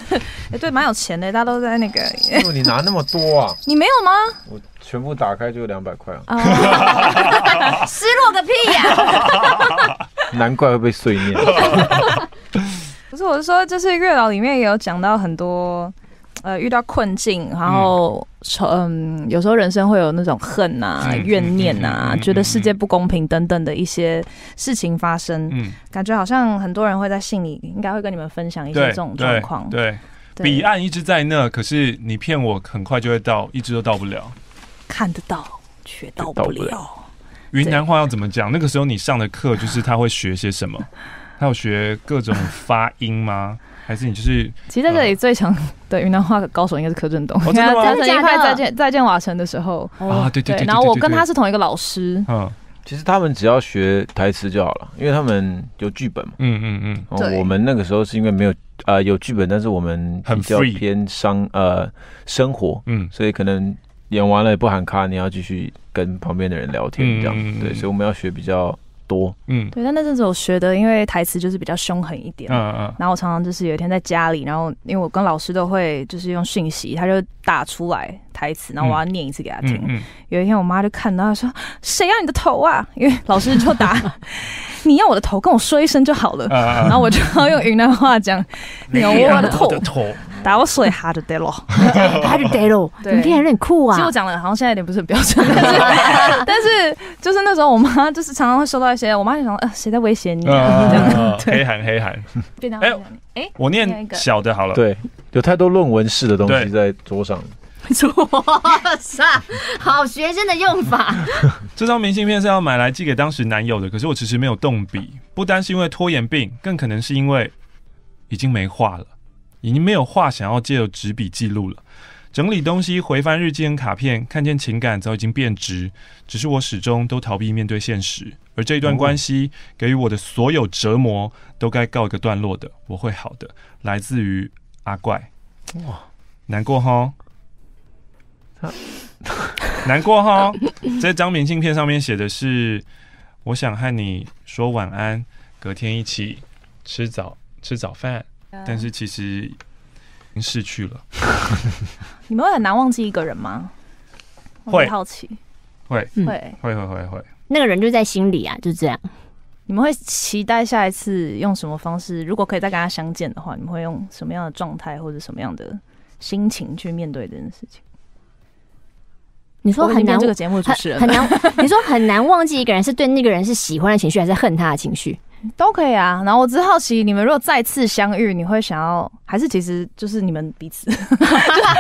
哎，对，蛮有钱的，大家都在那个。你拿那么多啊？你没有吗？我全部打开就两百块啊！失落个屁呀！难怪会被碎念。可是我是说，就是月老里面也有讲到很多，呃，遇到困境，然后，嗯，有时候人生会有那种恨啊、怨念啊，觉得世界不公平等等的一些事情发生。嗯，感觉好像很多人会在信里应该会跟你们分享一些这种状况。对，彼岸一直在那，可是你骗我，很快就会到，一直都到不了。看得到，却到不了。云南话要怎么讲？那个时候你上的课就是他会学些什么？他有学各种发音吗？还是你就是？其实在这里最强的云南话高手应该是柯震东。真的吗？在一块再见再见瓦城的时候啊，对对对。然后我跟他是同一个老师。嗯，其实他们只要学台词就好了，因为他们有剧本嘛。嗯嗯嗯。我们那个时候是因为没有呃有剧本，但是我们比较偏商呃生活，嗯，所以可能演完了也不喊卡，你要继续跟旁边的人聊天这样。对，所以我们要学比较。多嗯，对，但那阵子我学的，因为台词就是比较凶狠一点，嗯嗯，然后我常常就是有一天在家里，然后因为我跟老师都会就是用讯息，他就打出来台词，然后我要念一次给他听。嗯嗯嗯、有一天我妈就看到，她说：“谁要你的头啊？”因为老师就打。你要我的头，跟我说一声就好了。然后我就要用云南话讲：“ 你要我的头，打我水哈就得了，哈就得了。”你听起来有点酷啊。其实我讲的好像现在有点不是很标准，但是但是就是那时候我妈就是常常会收到一些，我妈就想：“呃，谁在威胁你？”这样黑函黑函。哎哎，我念小的好了。对，有太多论文式的东西在桌上。哇塞，好学生的用法。这张明信片是要买来寄给当时男友的，可是我迟迟没有动笔，不单是因为拖延病，更可能是因为已经没话了，已经没有话想要借由纸笔记录了。整理东西，回翻日记跟卡片，看见情感早已经变质，只是我始终都逃避面对现实。而这一段关系给予我的所有折磨，都该告一个段落的。我会好的，来自于阿怪。哇，难过哈，难过哈。这张明信片上面写的是：我想和你说晚安，隔天一起吃早吃早饭，但是其实。已经逝去了。你们会很难忘记一个人吗？会好奇，会会会会会会。那个人就在心里啊，就这样。你们会期待下一次用什么方式？如果可以再跟他相见的话，你们会用什么样的状态或者什么样的心情去面对这件事情？你说很难，这个节目主持人很难。你 说很难忘记一个人，是对那个人是喜欢的情绪，还是恨他的情绪？都可以啊，然后我只好奇，你们如果再次相遇，你会想要，还是其实就是你们彼此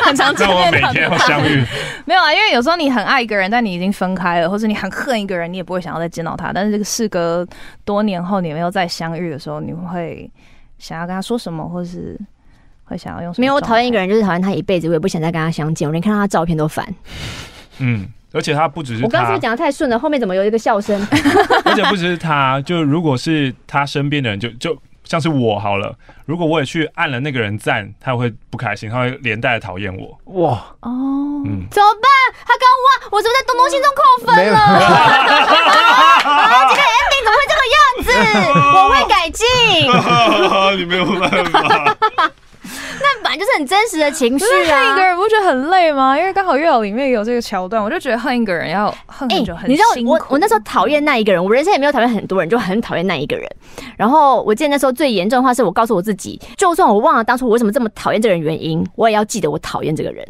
很常见面，每天要相遇？没有啊，因为有时候你很爱一个人，但你已经分开了，或者你很恨一个人，你也不会想要再见到他。但是这个事隔多年后，你们又再相遇的时候，你会想要跟他说什么，或是会想要用什么？没有，我讨厌一个人就是讨厌他一辈子，我也不想再跟他相见，我连看到他照片都烦。嗯。而且他不只是，我刚刚是不是讲的太顺了？后面怎么有一个笑声？而且不只是他，就如果是他身边的人，就就像是我好了。如果我也去按了那个人赞，他会不开心，他会连带的讨厌我。哇哦，嗯，怎么办？他刚哇，我是不是在东东心中扣分了？啊，这个 ending 怎么会这个样子？我会改进。你没有办法。那本来就是很真实的情绪啊！恨一个人不觉得很累吗？因为刚好月老里面有这个桥段，我就觉得恨一个人要恨很久很、欸。你知道我我那时候讨厌那一个人，我人生也没有讨厌很多人，就很讨厌那一个人。然后我记得那时候最严重的话是我告诉我自己，就算我忘了当初我为什么这么讨厌这个人原因，我也要记得我讨厌这个人。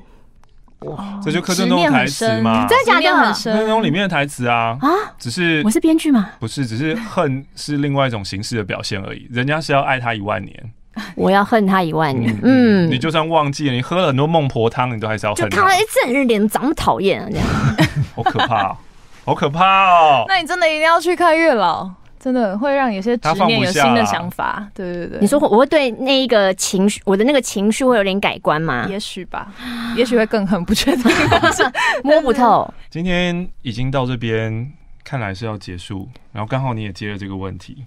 哇，这就柯震东台词吗？真的假的？柯震东里面的台词啊啊！只是我是编剧吗？不是，只是恨是另外一种形式的表现而已。人家是要爱他一万年。我要恨他一万年。嗯，你就算忘记了，你喝了很多孟婆汤，你都还是要恨他。就他一整日脸长那么讨厌啊，这样 好可怕哦，好可怕哦。那你真的一定要去看月老，真的会让有些执念有新的想法。对对对，你说我会对那一个情绪，我的那个情绪会有点改观吗？也许吧，也许会更恨，不确定，摸不透。今天已经到这边，看来是要结束，然后刚好你也接了这个问题。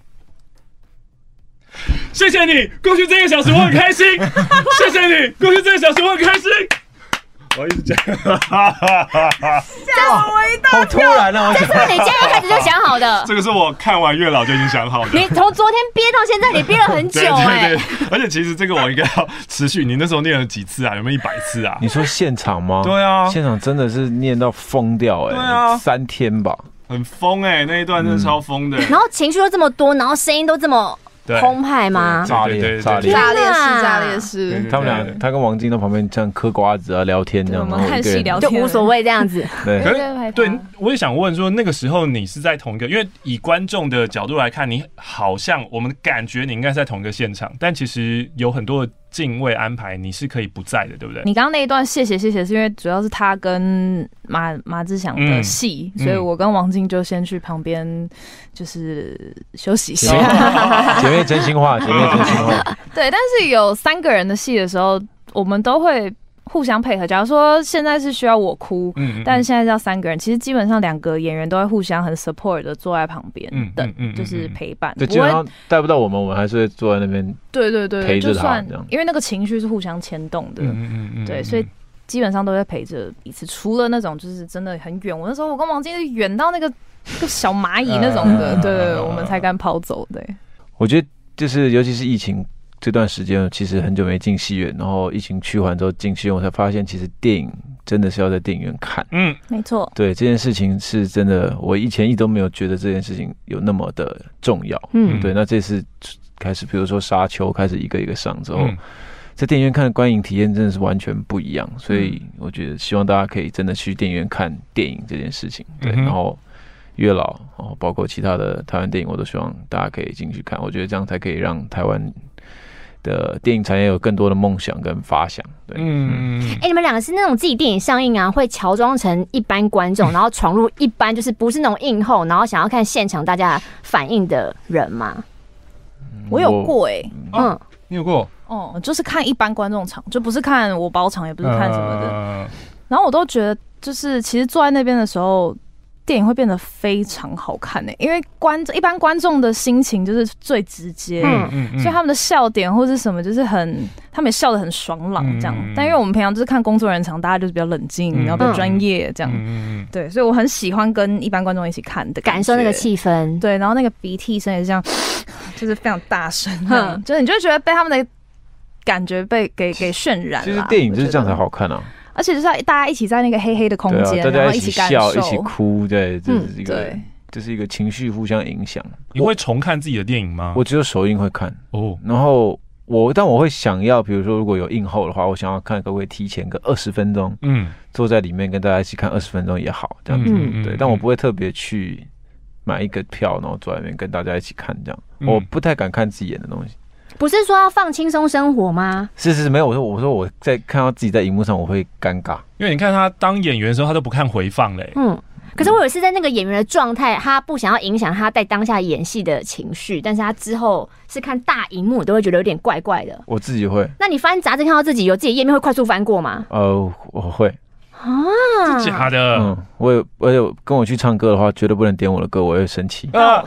谢谢你，过去这个小时我很开心。谢谢你，过去这个小时我很开心。我一直讲，吓我一大跳。好突然啊！这是你今天一开始就想好的？这个是我看完月老就已经想好的。你从昨天憋到现在，你憋了很久哎、欸。而且其实这个我应该要持续。你那时候念了几次啊？有没有一百次啊？你说现场吗？对啊，现场真的是念到疯掉哎、欸。对啊，三天吧，很疯哎、欸，那一段真的超疯的、欸嗯。然后情绪又这么多，然后声音都这么。澎湃吗？炸裂，炸裂，炸裂是炸裂是。他们俩，他跟王晶在旁边这样嗑瓜子啊，聊天这样，我们看戏聊天就无所谓这样子。对，对，我也想问说，那个时候你是在同一个，因为以观众的角度来看，你好像我们感觉你应该是在同一个现场，但其实有很多。敬畏安排，你是可以不在的，对不对？你刚刚那一段谢谢谢谢，是因为主要是他跟马马志祥的戏，嗯、所以我跟王静就先去旁边就是休息一下。姐妹 真心话，姐妹真心话。对，但是有三个人的戏的时候，我们都会。互相配合。假如说现在是需要我哭，嗯，但现在是要三个人，其实基本上两个演员都会互相很 support 的坐在旁边等，就是陪伴。对，基本上带不到我们，我们还是会坐在那边。对对对，陪着他这样。因为那个情绪是互相牵动的，嗯嗯嗯，对，所以基本上都在陪着彼此。除了那种就是真的很远，我那时候我跟王晶是远到那个 个小蚂蚁那种的，对，我们才敢跑走。对，我觉得就是尤其是疫情。这段时间其实很久没进戏院，然后疫情趋缓之后进戏院，我才发现其实电影真的是要在电影院看。嗯，没错。对，这件事情是真的，我以前一直都没有觉得这件事情有那么的重要。嗯，对。那这次开始，比如说《沙丘》开始一个一个上之后，嗯、在电影院看的观影体验真的是完全不一样。所以我觉得希望大家可以真的去电影院看电影这件事情。对，嗯、然后月老，然后包括其他的台湾电影，我都希望大家可以进去看。我觉得这样才可以让台湾。的电影产业有更多的梦想跟发想。对，嗯，哎、欸，你们两个是那种自己电影上映啊，会乔装成一般观众，然后闯入一般就是不是那种映后，然后想要看现场大家反应的人吗？我有过哎、欸，嗯、啊，你有过？哦，就是看一般观众场，就不是看我包场，也不是看什么的。呃、然后我都觉得，就是其实坐在那边的时候。电影会变得非常好看呢、欸，因为观众一般观众的心情就是最直接，嗯嗯，嗯，所以他们的笑点或是什么就是很，他们也笑得很爽朗这样。嗯、但因为我们平常就是看工作人员场，大家就是比较冷静，然后比较专业这样，嗯、对，所以我很喜欢跟一般观众一起看的感，感受那个气氛，对，然后那个鼻涕声也是这样，就是非常大声，嗯，就是你就会觉得被他们的感觉被给给渲染了。其实电影就是这样才好看啊。而且就是要大家一起在那个黑黑的空间，大家一起笑，一起哭，对，这是一个，嗯、这是一个情绪互相影响。你会重看自己的电影吗？我只有首映会看哦，然后我但我会想要，比如说如果有映后的话，我想要看可不可以提前个二十分钟，嗯，坐在里面跟大家一起看二十分钟也好，这样子，嗯、对。但我不会特别去买一个票，然后坐在里面跟大家一起看这样，嗯、我不太敢看自己演的东西。不是说要放轻松生活吗？是是是，没有。我说我说我在看到自己在荧幕上，我会尴尬，因为你看他当演员的时候，他都不看回放嘞。嗯，可是我有是在那个演员的状态，他不想要影响他在当下演戏的情绪，但是他之后是看大荧幕，都会觉得有点怪怪的。我自己会。那你翻杂志看到自己有自己页面，会快速翻过吗？呃，我会。啊，假的！嗯，我有，我有跟我去唱歌的话，绝对不能点我的歌，我会生气。啊，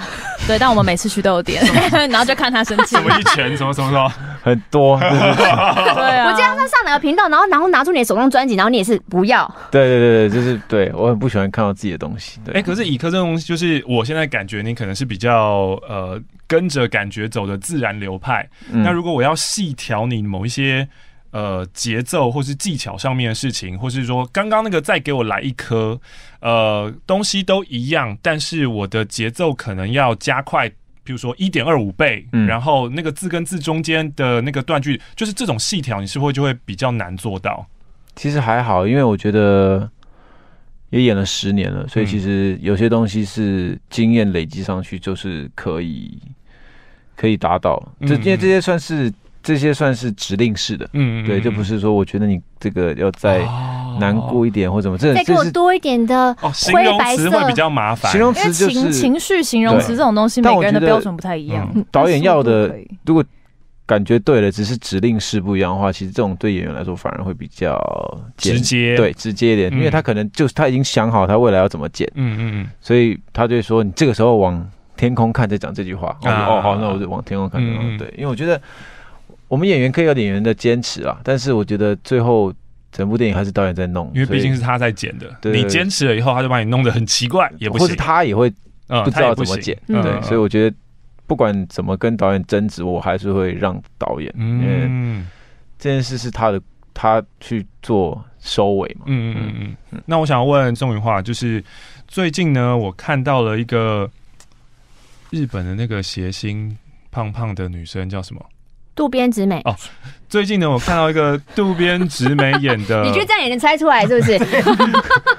对，但我们每次去都有点，然后就看他生气。什么一拳？什么什么什么？很多。对啊，我记得他上哪个频道，然后然后拿出你的手中专辑，然后你也是不要。对对对对，就是对我很不喜欢看到自己的东西。哎、欸，可是以科这种东西，就是我现在感觉你可能是比较呃跟着感觉走的自然流派。嗯、那如果我要细调你某一些。呃，节奏或是技巧上面的事情，或是说刚刚那个再给我来一颗，呃，东西都一样，但是我的节奏可能要加快，比如说一点二五倍，嗯，然后那个字跟字中间的那个断句，就是这种细条，你是不是就会比较难做到？其实还好，因为我觉得也演了十年了，所以其实有些东西是经验累积上去，就是可以可以达到，这因为这些算是。这些算是指令式的，嗯，对，就不是说我觉得你这个要再难过一点或怎么，这再给我多一点的形容词会比较麻烦。形容词就是情情绪形容词这种东西，每个人的标准不太一样。导演要的，如果感觉对了，只是指令式不一样的话，其实这种对演员来说反而会比较直接，对，直接一点，因为他可能就是他已经想好他未来要怎么剪，嗯嗯嗯，所以他就会说你这个时候往天空看，再讲这句话。哦，好，那我就往天空看。对，因为我觉得。我们演员可以有演员的坚持啊，但是我觉得最后整部电影还是导演在弄，因为毕竟是他在剪的。对，你坚持了以后，他就把你弄得很奇怪，也不行。或是他也会不知道怎么剪，对。所以我觉得不管怎么跟导演争执，我还是会让导演，因为这件事是他的，他去做收尾嘛。嗯嗯嗯嗯。那我想问宋芸樺，就是最近呢，我看到了一个日本的那个谐星胖胖的女生，叫什么？渡边直美哦，最近呢，我看到一个渡边直美演的，你觉得这样也能猜出来是不是？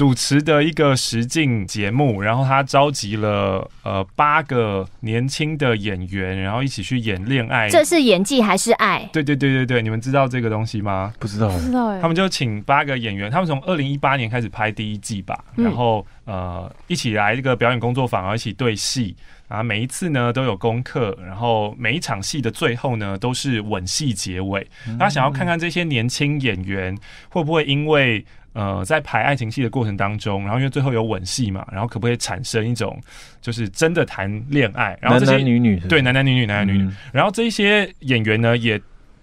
主持的一个实境节目，然后他召集了呃八个年轻的演员，然后一起去演恋爱。这是演技还是爱？对对对对对，你们知道这个东西吗？不知道，不知道哎。他们就请八个演员，他们从二零一八年开始拍第一季吧，然后呃一起来这个表演工作坊，然后一起对戏。啊，每一次呢都有功课，然后每一场戏的最后呢都是吻戏结尾。他想要看看这些年轻演员会不会因为呃在排爱情戏的过程当中，然后因为最后有吻戏嘛，然后可不可以产生一种就是真的谈恋爱？然后这些男男女女对男男女女男男女女，嗯、然后这一些演员呢也。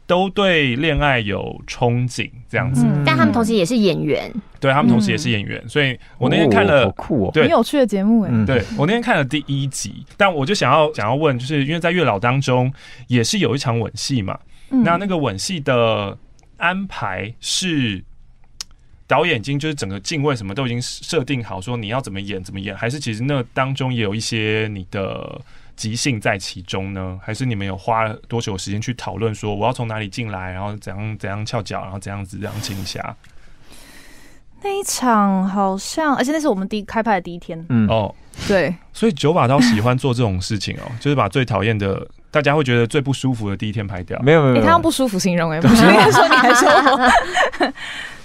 都对恋爱有憧憬，这样子，嗯、但他们同时也是演员，对他们同时也是演员，嗯、所以我那天看了，哦、好酷哦，很有趣的节目哎，对我那天看了第一集，但我就想要想要问，就是因为在月老当中也是有一场吻戏嘛，嗯、那那个吻戏的安排是导演已经就是整个镜位什么都已经设定好，说你要怎么演怎么演，还是其实那当中也有一些你的。即兴在其中呢，还是你们有花多久时间去讨论说我要从哪里进来，然后怎样怎样翘脚，然后怎样子这样亲一下？那一场好像，而且那是我们第一开拍的第一天。嗯哦，对，所以九把刀喜欢做这种事情哦，就是把最讨厌的大家会觉得最不舒服的第一天拍掉？没有没有，他用不舒服形容哎，不是应该说你还说我？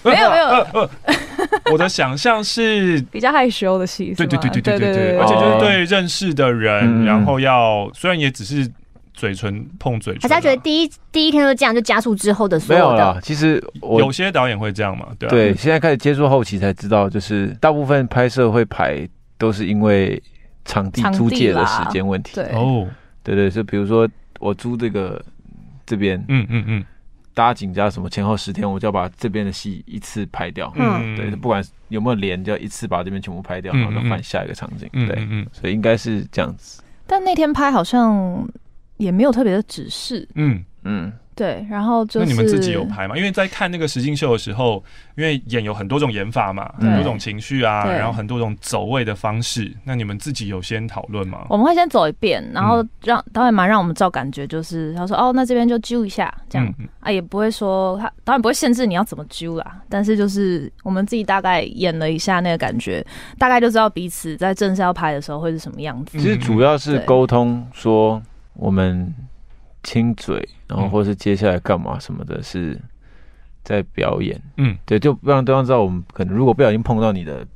没 有没有，我的想象是 比较害羞的戏，对对对对对对对，而且就是对认识的人，然后要虽然也只是。嘴唇碰嘴唇，大家觉得第一第一天就这样，就加速之后的所有的。没有啦，其实有些导演会这样嘛，对、啊、对，现在开始接触后期才知道，就是大部分拍摄会排都是因为场地租借的时间问题。对。哦，对对，就比如说我租这个这边，嗯嗯嗯，搭景加什么前后十天，我就要把这边的戏一次拍掉。嗯，对，不管有没有连，就要一次把这边全部拍掉，然后再换下一个场景。对，嗯嗯，所以应该是这样子。但那天拍好像。也没有特别的指示，嗯嗯，对，然后就是那你们自己有拍吗？因为在看那个实境秀的时候，因为演有很多种演法嘛，很多种情绪啊，然后很多种走位的方式，那你们自己有先讨论吗？我们会先走一遍，然后让导演蛮让我们照感觉，就是他说哦，那这边就揪一下这样啊，也不会说他导演不会限制你要怎么揪啦，但是就是我们自己大概演了一下那个感觉，大概就知道彼此在正式要拍的时候会是什么样子。其实主要是沟通说。我们亲嘴，然后或是接下来干嘛什么的，是在表演。嗯，对，就不让对方知道我们可能如果不小心碰到你的。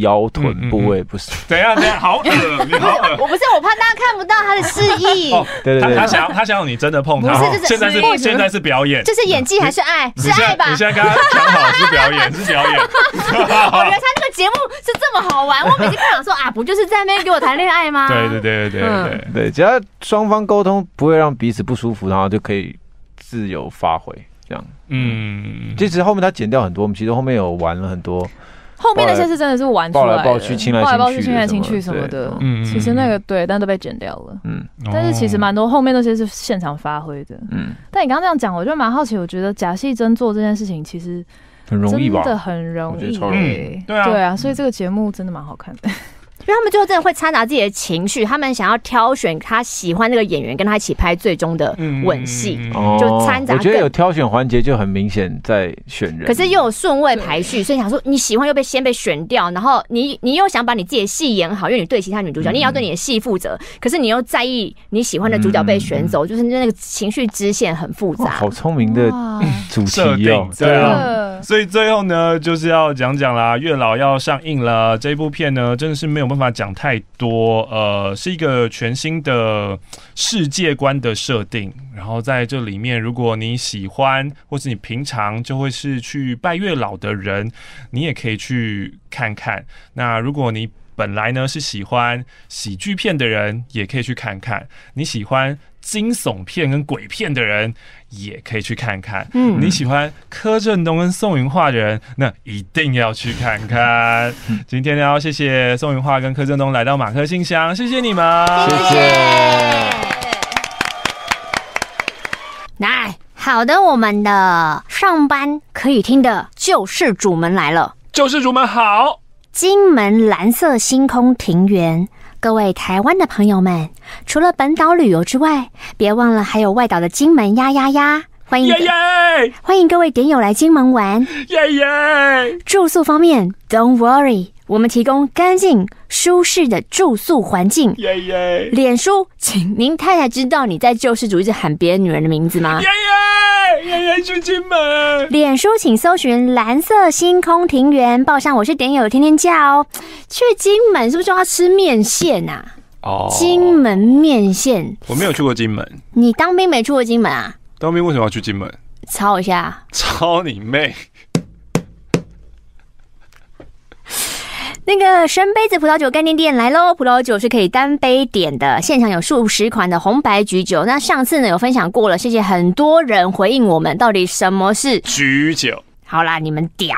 腰臀部位不是？等一下，等一下，好恶，你好恶！我不是，我怕大家看不到他的示意。对对对，他想要，他想要你真的碰他。不是，现在是现在是表演，这是演技还是爱？是爱吧？你现在跟他讲好是表演，是表演。我觉得他这个节目是这么好玩，我每次看想说啊，不就是在那边给我谈恋爱吗？对对对对对对，只要双方沟通不会让彼此不舒服，然后就可以自由发挥这样。嗯，其实后面他剪掉很多，我们其实后面有玩了很多。后面那些是真的是玩出来的，抱来抱去、亲来亲去什么的。嗯，其实那个对，但都被剪掉了。嗯，但是其实蛮多后面那些是现场发挥的。嗯，但你刚刚这样讲，我就蛮好奇。我觉得假戏真做这件事情其实很容易吧？真的很容易，对啊，对啊，所以这个节目真的蛮好看的。因为他们最后真的会掺杂自己的情绪，他们想要挑选他喜欢那个演员，跟他一起拍最终的吻戏，就掺杂。我觉得有挑选环节就很明显在选人，可是又有顺位排序，所以想说你喜欢又被先被选掉，然后你你又想把你自己的戏演好，因为你对其他女主角，你也要对你的戏负责，可是你又在意你喜欢的主角被选走，就是那个情绪支线很复杂。好聪明的 主设定，对啊。所以最后呢，就是要讲讲啦，《月老》要上映了，这部片呢，真的是没有办法讲太多，呃，是一个全新的世界观的设定。然后在这里面，如果你喜欢，或是你平常就会是去拜月老的人，你也可以去看看。那如果你本来呢是喜欢喜剧片的人，也可以去看看。你喜欢惊悚片跟鬼片的人，也可以去看看。嗯，你喜欢柯震东跟宋云画的人，那一定要去看看。今天呢，要谢谢宋云画跟柯震东来到马克信箱，谢谢你们，谢谢。来，好的，我们的上班可以听的救世主们来了，救世主们好。金门蓝色星空庭园，各位台湾的朋友们，除了本岛旅游之外，别忘了还有外岛的金门呀呀呀！欢迎，欢迎各位点友来金门玩。住宿方面，Don't worry。我们提供干净舒适的住宿环境。耶耶！脸书，请您太太知道你在救世主一直喊别的女人的名字吗？耶耶！耶耶去金门。脸书，请搜寻蓝色星空庭园，报上我是点友，天天叫哦。去金门是不是就要吃面线啊？哦，金门面线。我没有去过金门。你当兵没去过金门啊？当兵为什么要去金门？抄一下。抄你妹！那个深杯子葡萄酒概念店来喽！葡萄酒是可以单杯点的，现场有数十款的红白橘酒。那上次呢有分享过了，谢谢很多人回应我们，到底什么是橘酒？好啦，你们屌！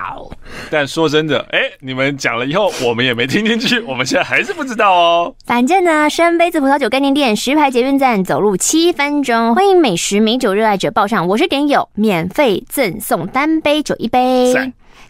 但说真的，哎、欸，你们讲了以后，我们也没听进去，我们现在还是不知道哦。反正呢，深杯子葡萄酒概念店，石牌捷运站走路七分钟，欢迎美食美酒热爱者报上，我是点友，免费赠送单杯酒一杯。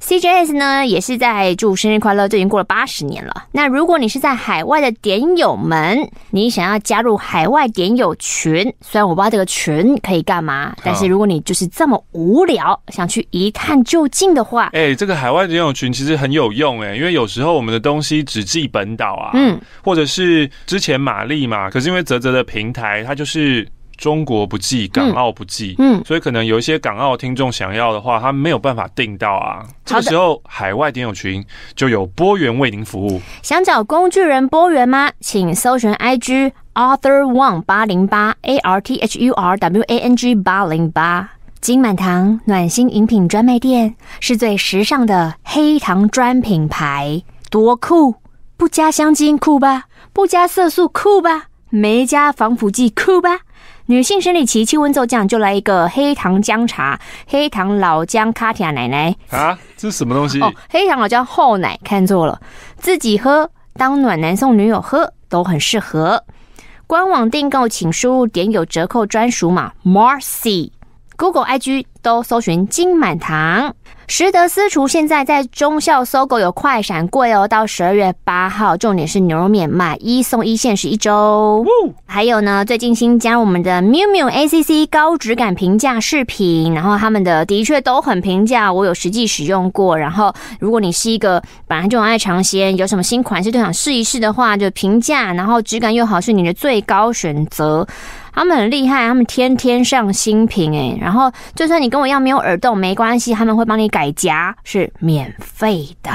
CJS 呢，也是在祝生日快乐，都已经过了八十年了。那如果你是在海外的点友们，你想要加入海外点友群，虽然我不知道这个群可以干嘛，但是如果你就是这么无聊，想去一探究竟的话，哎、欸，这个海外点友群其实很有用哎、欸，因为有时候我们的东西只寄本岛啊，嗯，或者是之前玛丽嘛，可是因为泽泽的平台，它就是。中国不寄，港澳不寄，嗯，所以可能有一些港澳听众想要的话，他没有办法订到啊。这个时候，海外点友群就有波源为您服务。想找工具人波源吗？请搜寻 IG Arthur Wang 八零八 A R T H U R W A N G 八零八。金满堂暖心饮品专卖店是最时尚的黑糖专品牌，多酷！不加香精酷吧？不加色素酷吧？没加防腐剂酷吧？女性生理期气温骤降，就来一个黑糖姜茶，黑糖老姜卡提亚奶奶啊，这是什么东西？哦，黑糖老姜厚奶，看错了，自己喝当暖男送女友喝都很适合。官网订购请输入点有折扣专属码 Marcy，Google IG 都搜寻金满堂。实德私厨现在在忠孝 SOGO 有快闪柜哦，到十二月八号，重点是牛肉面买一送一，限时一周。还有呢，最近新加入我们的 Miu Miu ACC 高质感平价视频，然后他们的的确都很平价，我有实际使用过。然后，如果你是一个本来就很爱尝鲜，有什么新款式都想试一试的话，就平价，然后质感又好，是你的最高选择。他们很厉害，他们天天上新品诶，然后就算你跟我一样没有耳洞没关系，他们会帮你改夹，是免费的。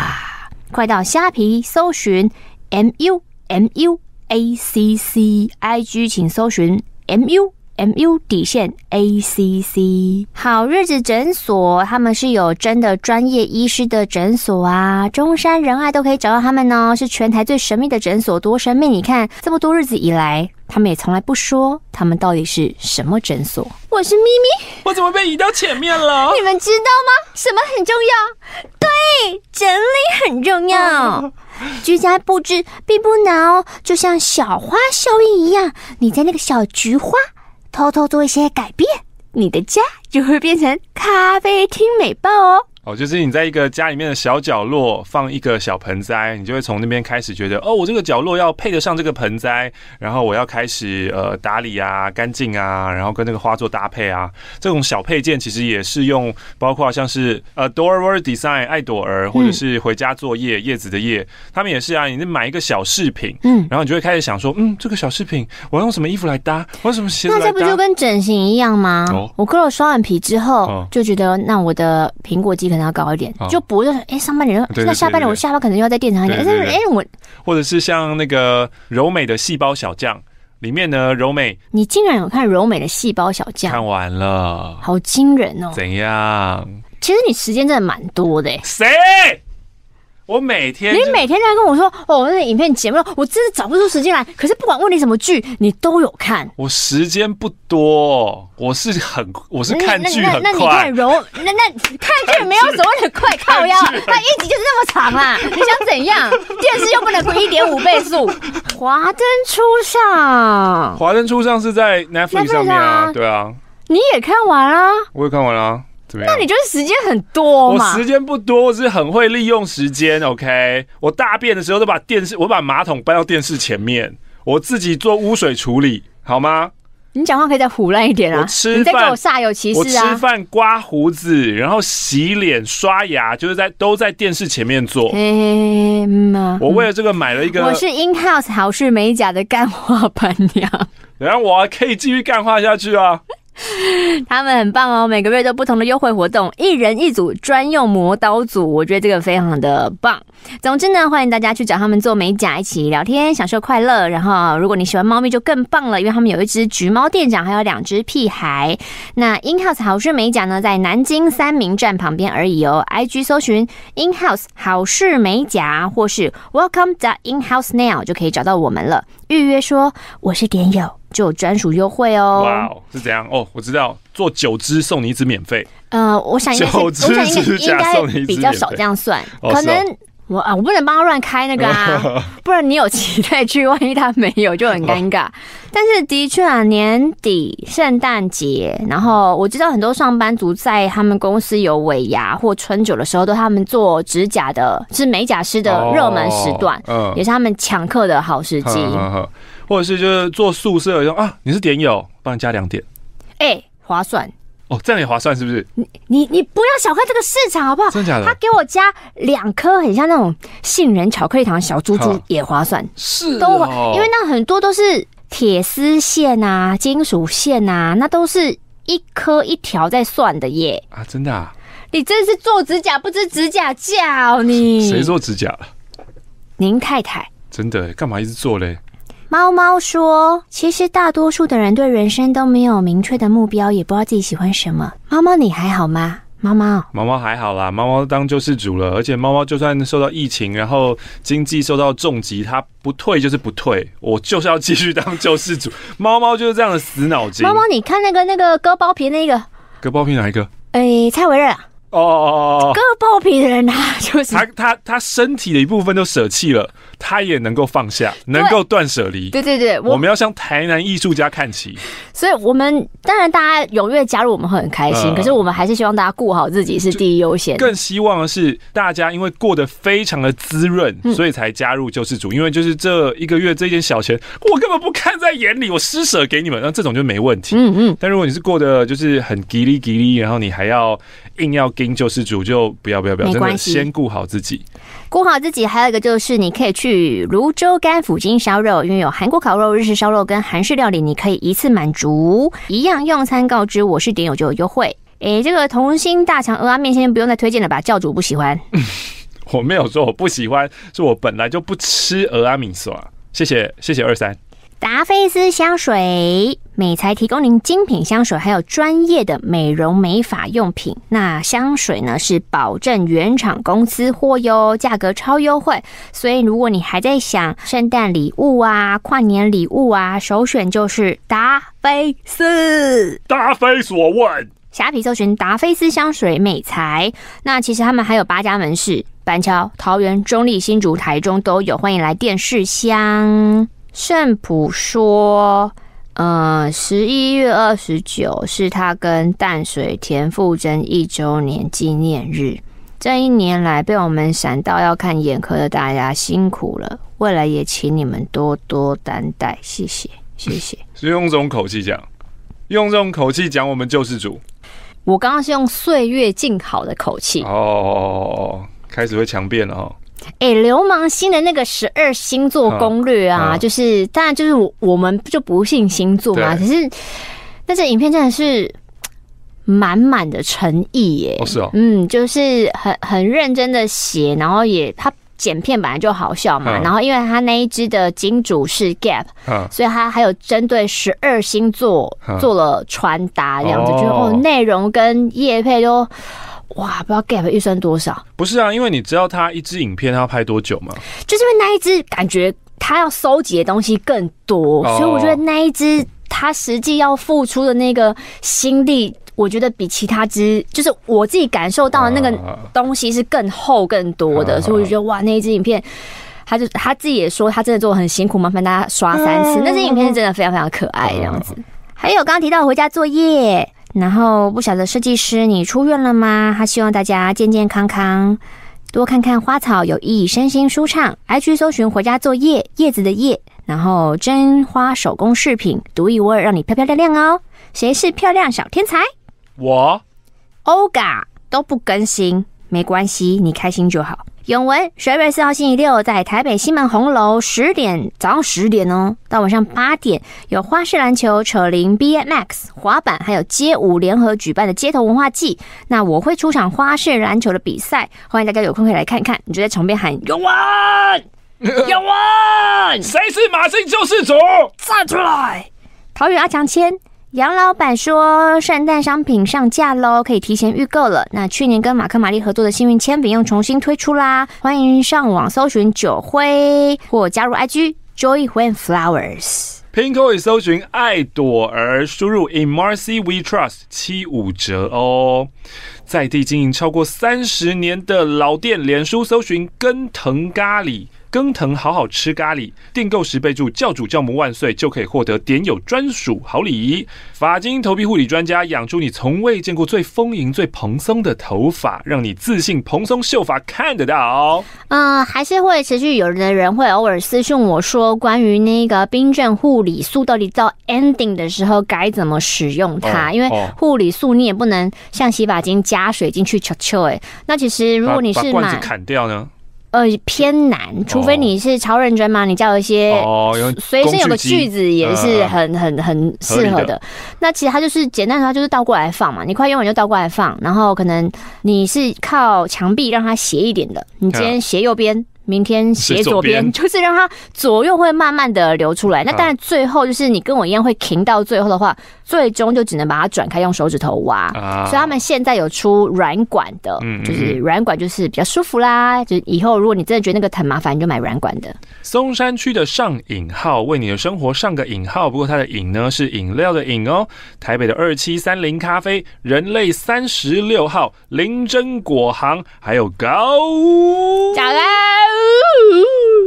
快到虾皮搜寻 M U M U A C C，I G 请搜寻 M U。M U 底线 A C C 好日子诊所，他们是有真的专业医师的诊所啊，中山仁爱都可以找到他们哦，是全台最神秘的诊所，多神秘！你看这么多日子以来，他们也从来不说他们到底是什么诊所。我是咪咪，我怎么被移到前面了？你们知道吗？什么很重要？对，整理很重要。居家布置并不难哦，就像小花效应一样，你在那个小菊花。偷偷做一些改变，你的家就会变成咖啡厅美爆哦。哦，就是你在一个家里面的小角落放一个小盆栽，你就会从那边开始觉得，哦，我这个角落要配得上这个盆栽，然后我要开始呃打理啊、干净啊，然后跟那个花做搭配啊。这种小配件其实也是用，包括像是呃 Adorer Design 爱朵儿，或者是回家作业叶子的叶，他们也是啊。你买一个小饰品，嗯，然后你就会开始想说，嗯，这个小饰品我要用什么衣服来搭，我用什么鞋子来搭？那这不就跟整形一样吗？哦，我割了双眼皮之后，就觉得那我的苹果肌。可能要高一点，就不用哎，上半年，那下半年我下巴可能又要再垫长一点。但是哎，我或者是像那个柔美的细胞小将里面呢，柔美，你竟然有看柔美的细胞小将？看完了，好惊人哦！怎样？其实你时间真的蛮多的。谁？我每天，你每天在跟我说哦，那个影片节目，我真的找不出时间来。可是不管问你什么剧，你都有看。我时间不多，我是很，我是看剧很快。那，你看柔，那那看剧没有所谓的快靠腰，那一集就是那么长啊！你想怎样？电视又不能一点五倍速。华灯初上，华灯初上是在 Netflix 上面啊，对啊。你也看完啊？我也看完了。那你就是时间很多嘛？我时间不多，我是很会利用时间。OK，我大便的时候都把电视，我把马桶搬到电视前面，我自己做污水处理，好吗？你讲话可以再胡乱一点啊！我吃饭，煞有其事啊！我吃饭、刮胡子，然后洗脸、刷牙，就是在都在电视前面做。我为了这个买了一个，我是 In House 好事美甲的干化伴娘，然后我还可以继续干化下去啊！他们很棒哦，每个月都不同的优惠活动，一人一组专用磨刀组，我觉得这个非常的棒。总之呢，欢迎大家去找他们做美甲，一起聊天，享受快乐。然后，如果你喜欢猫咪，就更棒了，因为他们有一只橘猫店长，还有两只屁孩。那 InHouse 好事美甲呢，在南京三民站旁边而已哦。IG 搜寻 InHouse 好事美甲，或是 Welcome the InHouse Now 就可以找到我们了。预约说我是点友，就有专属优惠哦。哇哦，是怎样哦？我知道，做九支送你一支免费。呃，我想应该，我想应该应该比较少这样算，可能。我啊，我不能帮他乱开那个啊，不然你有期待去，万一他没有就很尴尬。但是的确啊，年底圣诞节，然后我知道很多上班族在他们公司有尾牙或春酒的时候，都他们做指甲的，是美甲师的热门时段，嗯，也是他们抢客的好时机。或者是就是做宿舍说啊，你是点友，帮你加两点，哎、欸，划算。哦，这样也划算是不是？你你你不要小看这个市场好不好？真的假的？他给我加两颗很像那种杏仁巧克力糖小珠珠也划算，是都因为那很多都是铁丝线啊、金属线啊，那都是一颗一条在算的耶。啊，真的啊？你真是做指甲不知指甲价哦，你谁做指甲了？您太太。真的？干嘛一直做嘞？猫猫说：“其实大多数的人对人生都没有明确的目标，也不知道自己喜欢什么。猫猫，你还好吗？猫猫，猫猫还好啦。猫猫当救世主了，而且猫猫就算受到疫情，然后经济受到重击，它不退就是不退，我就是要继续当救世主。猫猫就是这样的死脑筋。猫猫，你看那个那个割包皮那个，割包皮哪一个？哎、欸，蔡维热。”哦哦哦，割包皮的人啊，就是他他他身体的一部分都舍弃了，他也能够放下，能够断舍离。对对对，我们要向台南艺术家看齐。所以，我们当然大家踊跃加入，我们会很开心。可是，我们还是希望大家顾好自己是第一优先。更希望的是，大家因为过得非常的滋润，所以才加入救世主。因为就是这一个月这一点小钱，我根本不看在眼里，我施舍给你们，那这种就没问题。嗯嗯。但如果你是过得就是很吉利吉利，然后你还要硬要。跟救世主就不要不要不要，真的先顾好自己，顾好自己。还有一个就是，你可以去泸州干府金烧肉，因为有韩国烤肉、日式烧肉跟韩式料理，你可以一次满足。一样用餐告知我是点友就有优惠。诶、欸，这个同心大肠鹅阿面先不用再推荐了吧？教主不喜欢，我 没有说我不喜欢，是我本来就不吃蚵仔面线。谢谢谢谢二三。达菲斯香水美才提供您精品香水，还有专业的美容美发用品。那香水呢是保证原厂公司货哟，价格超优惠。所以如果你还在想圣诞礼物啊、跨年礼物啊，首选就是达菲斯。答非所问，虾皮搜寻达菲斯香水美才。那其实他们还有八家门市，板桥、桃园、中立、新竹、台中都有，欢迎来电试香。圣普说：“呃，十一月二十九是他跟淡水田馥甄一周年纪念日。这一年来被我们闪到要看眼科的大家辛苦了，未来也请你们多多担待，谢谢，谢谢。”是用这种口气讲，用这种口气讲我们救世主。我刚刚是用岁月静好的口气。哦，开始会强辩了哈。哎、欸，流氓星的那个十二星座攻略啊，就是当然就是我我们就不信星座嘛，可是但是影片真的是满满的诚意耶，哦是哦，嗯，就是很很认真的写，然后也他剪片本来就好笑嘛，然后因为他那一支的金主是 Gap，所以他还有针对十二星座做了传达，这样子，就哦内容跟叶配都。哇，不知道 Gap 预算多少？不是啊，因为你知道他一支影片他要拍多久吗？就是因为那一支感觉他要收集的东西更多，哦、所以我觉得那一支他实际要付出的那个心力，我觉得比其他支，就是我自己感受到的那个东西是更厚更多的，啊、所以我就觉得哇，那一支影片，他就他自己也说他真的做得很辛苦，麻烦大家刷三次。嗯、那支影片是真的非常非常可爱，这样子。嗯、还有刚刚提到回家作业。然后不晓得设计师你出院了吗？他希望大家健健康康，多看看花草有益身心舒畅。IG 搜寻回家作业，叶子的叶，然后真花手工饰品，独一无二，让你漂漂亮亮哦。谁是漂亮小天才？我，Oga 都不更新，没关系，你开心就好。永文十二月四号星期六，在台北西门红楼十点，早上十点哦，到晚上八点，有花式篮球、扯铃、BMX 滑板，还有街舞联合举办的街头文化季。那我会出场花式篮球的比赛，欢迎大家有空可以来看看。你就在床边喊永文，永文，谁是马姓救世主？站出来！桃园阿强签。杨老板说，圣诞商品上架喽，可以提前预购了。那去年跟马克玛丽合作的幸运铅笔又重新推出啦，欢迎上网搜寻九辉或加入 IG Joy When Flowers。Pinkoi 搜寻爱朵儿，输入 In Marcy We Trust 七五折哦。在地经营超过三十年的老店，脸书搜寻根藤咖喱。耕藤好好吃咖喱，订购时备注教主教母万岁，就可以获得点友专属好礼。法金头皮护理专家养出你从未见过最丰盈、最蓬松的头发，让你自信蓬松秀发看得到。嗯、呃，还是会持续有的人会偶尔私讯我说，关于那个冰镇护理素到底到 ending 的时候该怎么使用它？哦、因为护理素你也不能像洗发精加水进去球球哎。那其实如果你是买罐子砍掉呢？呃，偏难，除非你是超认真嘛，你叫一些随身有个句子也是很很很适合的。那其实它就是简单的它，就是倒过来放嘛，你快用完就倒过来放，然后可能你是靠墙壁让它斜一点的，你今天斜右边。明天斜左边，就是让它左右会慢慢的流出来。那当然最后就是你跟我一样会停到最后的话，最终就只能把它转开，用手指头挖。所以他们现在有出软管的，就是软管就是比较舒服啦。就是以后如果你真的觉得那个很麻烦，你就买软管的。松山区的上引号为你的生活上个引号，不过它的引呢是饮料的饮哦。台北的二七三零咖啡，人类三十六号林真果行，还有高早安。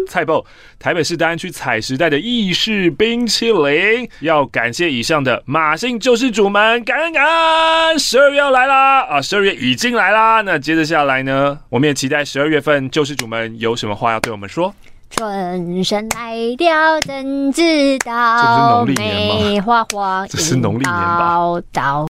菜爆！台北市大安区采时代的意式冰淇淋，要感谢以上的马姓救世主们，感恩感恩！十二月要来啦啊，十二月已经来啦。那接着下来呢，我们也期待十二月份救世主们有什么话要对我们说。春神来了，怎知道？这不是农历年吗？梅花黄，这是农历年吧？